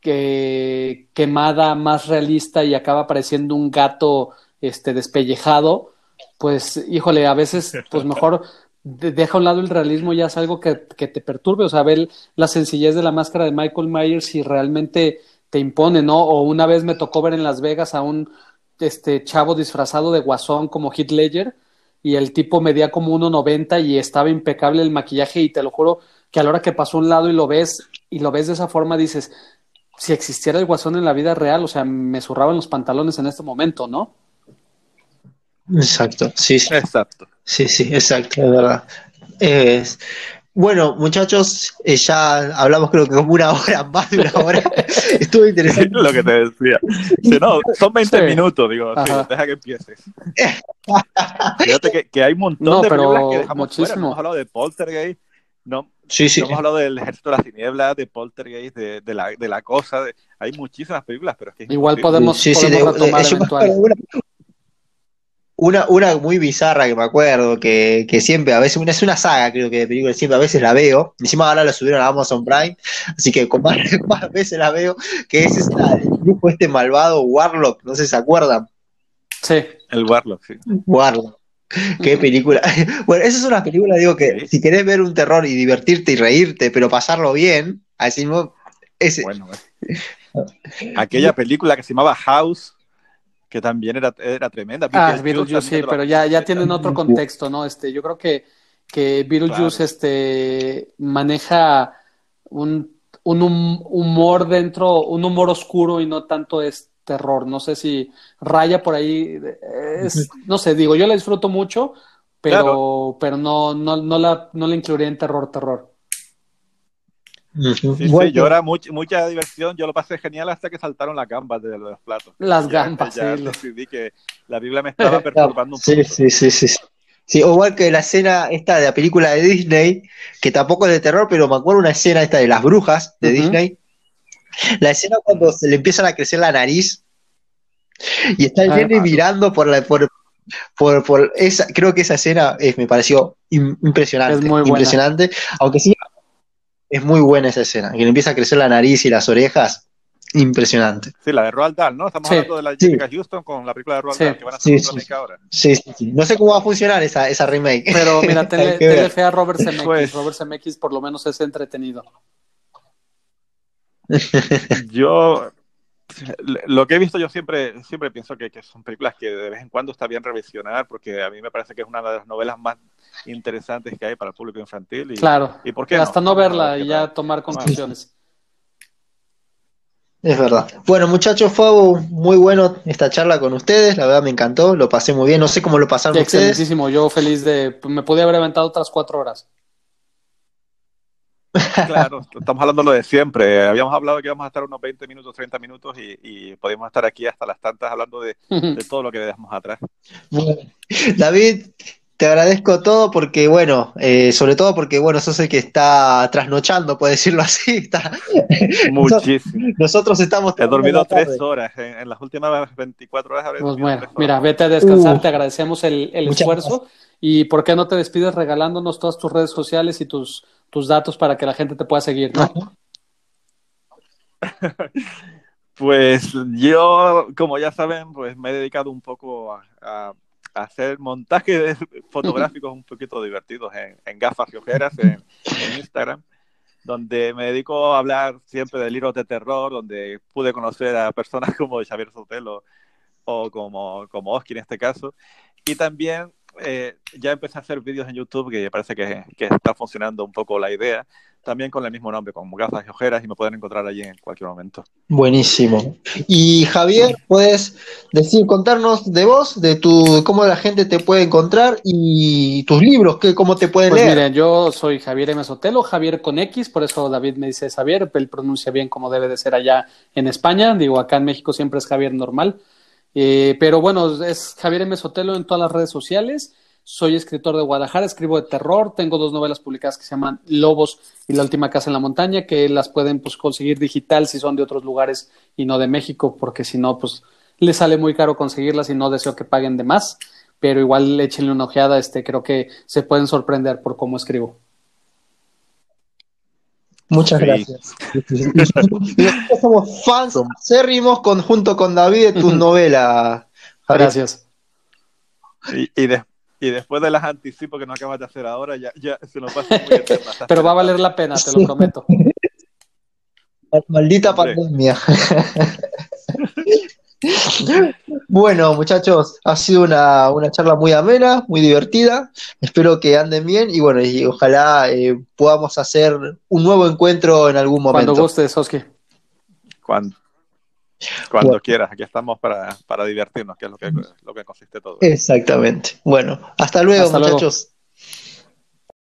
que quemada, más realista y acaba apareciendo un gato este despellejado, pues híjole, a veces pues mejor deja a un lado el realismo ya es algo que, que, te perturbe, o sea, ver la sencillez de la máscara de Michael Myers y realmente te impone, ¿no? O una vez me tocó ver en Las Vegas a un este chavo disfrazado de guasón como Heath Ledger y el tipo medía como 1.90 y estaba impecable el maquillaje y te lo juro que a la hora que pasó a un lado y lo ves y lo ves de esa forma dices, si existiera el guasón en la vida real, o sea, me zurraban los pantalones en este momento, ¿no? Exacto, sí, sí. Exacto. Sí, sí, exacto, es verdad. Eh, bueno, muchachos, eh, ya hablamos creo que como una hora, más de una hora. Estuvo interesante. Lo que te decía. Si no, son 20 sí. minutos, digo, sí, deja que empieces. Fíjate que, que, hay un montón no, de pero películas que dejamos muchísimo. fuera. Hemos hablado de Poltergeist, no, Sí, sí. Hemos hablado del Ejército de las Tinieblas, de Poltergeist, de, de, la, de la Cosa. De, hay muchísimas películas, pero es que. Es Igual podemos, sí, podemos sí, retomar de, una, una, muy bizarra que me acuerdo, que, que siempre, a veces, una, es una saga, creo que de películas, siempre a veces la veo. Encima ahora la subieron a Amazon Prime, así que con más, más veces la veo, que es esta, el grupo este malvado Warlock, no sé si se acuerdan. Sí. El Warlock, sí. Warlock. Qué película. Bueno, esas son las películas, digo, que si querés ver un terror y divertirte y reírte, pero pasarlo bien, así no. Ese. Bueno, aquella película que se llamaba House, que también era, era tremenda. Ah, Beetlejuice, sí, pero ya, ya tienen otro contexto, ¿no? Este, yo creo que, que Beetlejuice claro. este, maneja un, un humor dentro, un humor oscuro y no tanto es terror. No sé si raya por ahí. Es, no sé, digo, yo la disfruto mucho, pero, claro. pero no, no, no, la, no la incluiría en terror, terror. Sí, bueno. sí, yo era much, mucha diversión, yo lo pasé genial hasta que saltaron las gambas de, los platos. Las gambas, ya, sí. decidí que la Biblia me estaba perturbando un sí, poco. Sí, sí, sí, sí. Sí, igual que la escena esta de la película de Disney, que tampoco es de terror, pero me acuerdo una escena esta de las brujas de uh -huh. Disney. La escena cuando se le empiezan a crecer la nariz y está el nene mirando por la por, por, por, esa, creo que esa escena es, me pareció impresionante, es muy impresionante, aunque sí es muy buena esa escena, que le empieza a crecer la nariz y las orejas, impresionante. Sí, la de Roald Dahl, ¿no? Estamos sí. hablando de la Jessica sí. Houston con la película de Roald sí. Dahl, que van a hacer sí, remake ahora. Sí, sí, sí, no sé cómo va a funcionar esa, esa remake. Pero mira, tenle, tenle fe a Robert Zemeckis, pues... Robert Zemeckis por lo menos es entretenido. Yo lo que he visto yo siempre siempre pienso que, que, son películas que de vez en cuando está bien revisionar porque a mí me parece que es una de las novelas más interesantes que hay para el público infantil y, claro y por qué hasta no, no verla y ya tomar conclusiones es verdad. Bueno, muchachos, fue muy bueno esta charla con ustedes. La verdad me encantó, lo pasé muy bien. No sé cómo lo pasaron sí, ustedes. Excelentísimo, yo feliz de. Me pude haber aventado otras cuatro horas. Claro, estamos hablando lo de siempre. Habíamos hablado que íbamos a estar unos 20 minutos, 30 minutos y, y podemos estar aquí hasta las tantas hablando de, de todo lo que dejamos atrás. Bueno, David, te agradezco todo porque, bueno, eh, sobre todo porque, bueno, sos el que está trasnochando, por decirlo así. Está... Muchísimo. Nosotros estamos... He dormido tres horas en, las últimas 24 horas. Pues bueno, mira, vete a descansar, te agradecemos el, el esfuerzo. Y ¿por qué no te despides regalándonos todas tus redes sociales y tus, tus datos para que la gente te pueda seguir, ¿no? Pues yo, como ya saben, pues me he dedicado un poco a, hacer montajes fotográficos un poquito divertidos en, gafas y ojeras en, Instagram, donde me dedico a hablar siempre de libros de terror, donde pude conocer a personas como Xavier Sotelo o como, como Oski en este caso. Y también eh, ya empecé a hacer vídeos en YouTube, que parece que, que está funcionando un poco la idea, también con el mismo nombre, con gafas y ojeras, y me pueden encontrar allí en cualquier momento. Buenísimo. Y Javier, puedes decir, contarnos de vos, de tu, cómo la gente te puede encontrar y tus libros, que, cómo te pueden pues leer. Miren, yo soy Javier M. Sotelo, Javier con X, por eso David me dice Javier, él pronuncia bien como debe de ser allá en España, digo, acá en México siempre es Javier normal. Eh, pero bueno, es Javier M. Sotelo en todas las redes sociales. Soy escritor de Guadalajara, escribo de terror, tengo dos novelas publicadas que se llaman Lobos y La última casa en la montaña, que las pueden pues, conseguir digital si son de otros lugares y no de México, porque si no, pues les sale muy caro conseguirlas y no deseo que paguen de más, pero igual échenle una ojeada, este, creo que se pueden sorprender por cómo escribo. Muchas gracias. Nosotros somos fans acérrimos junto con David de tus novelas. Gracias. Y, y, y después de las anticipos que no acabas de hacer ahora, ya, ya se nos pasa muy eterna. Pero va a valer la pena, te lo prometo. Maldita pandemia. bueno, muchachos, ha sido una, una, charla muy amena, muy divertida. Espero que anden bien y bueno, y ojalá eh, podamos hacer un nuevo encuentro en algún momento. Cuando gustes, Oski. Cuando, cuando quieras, aquí estamos para, para, divertirnos, que es lo que, lo que consiste todo. Exactamente. Bueno, hasta luego, hasta muchachos. Luego.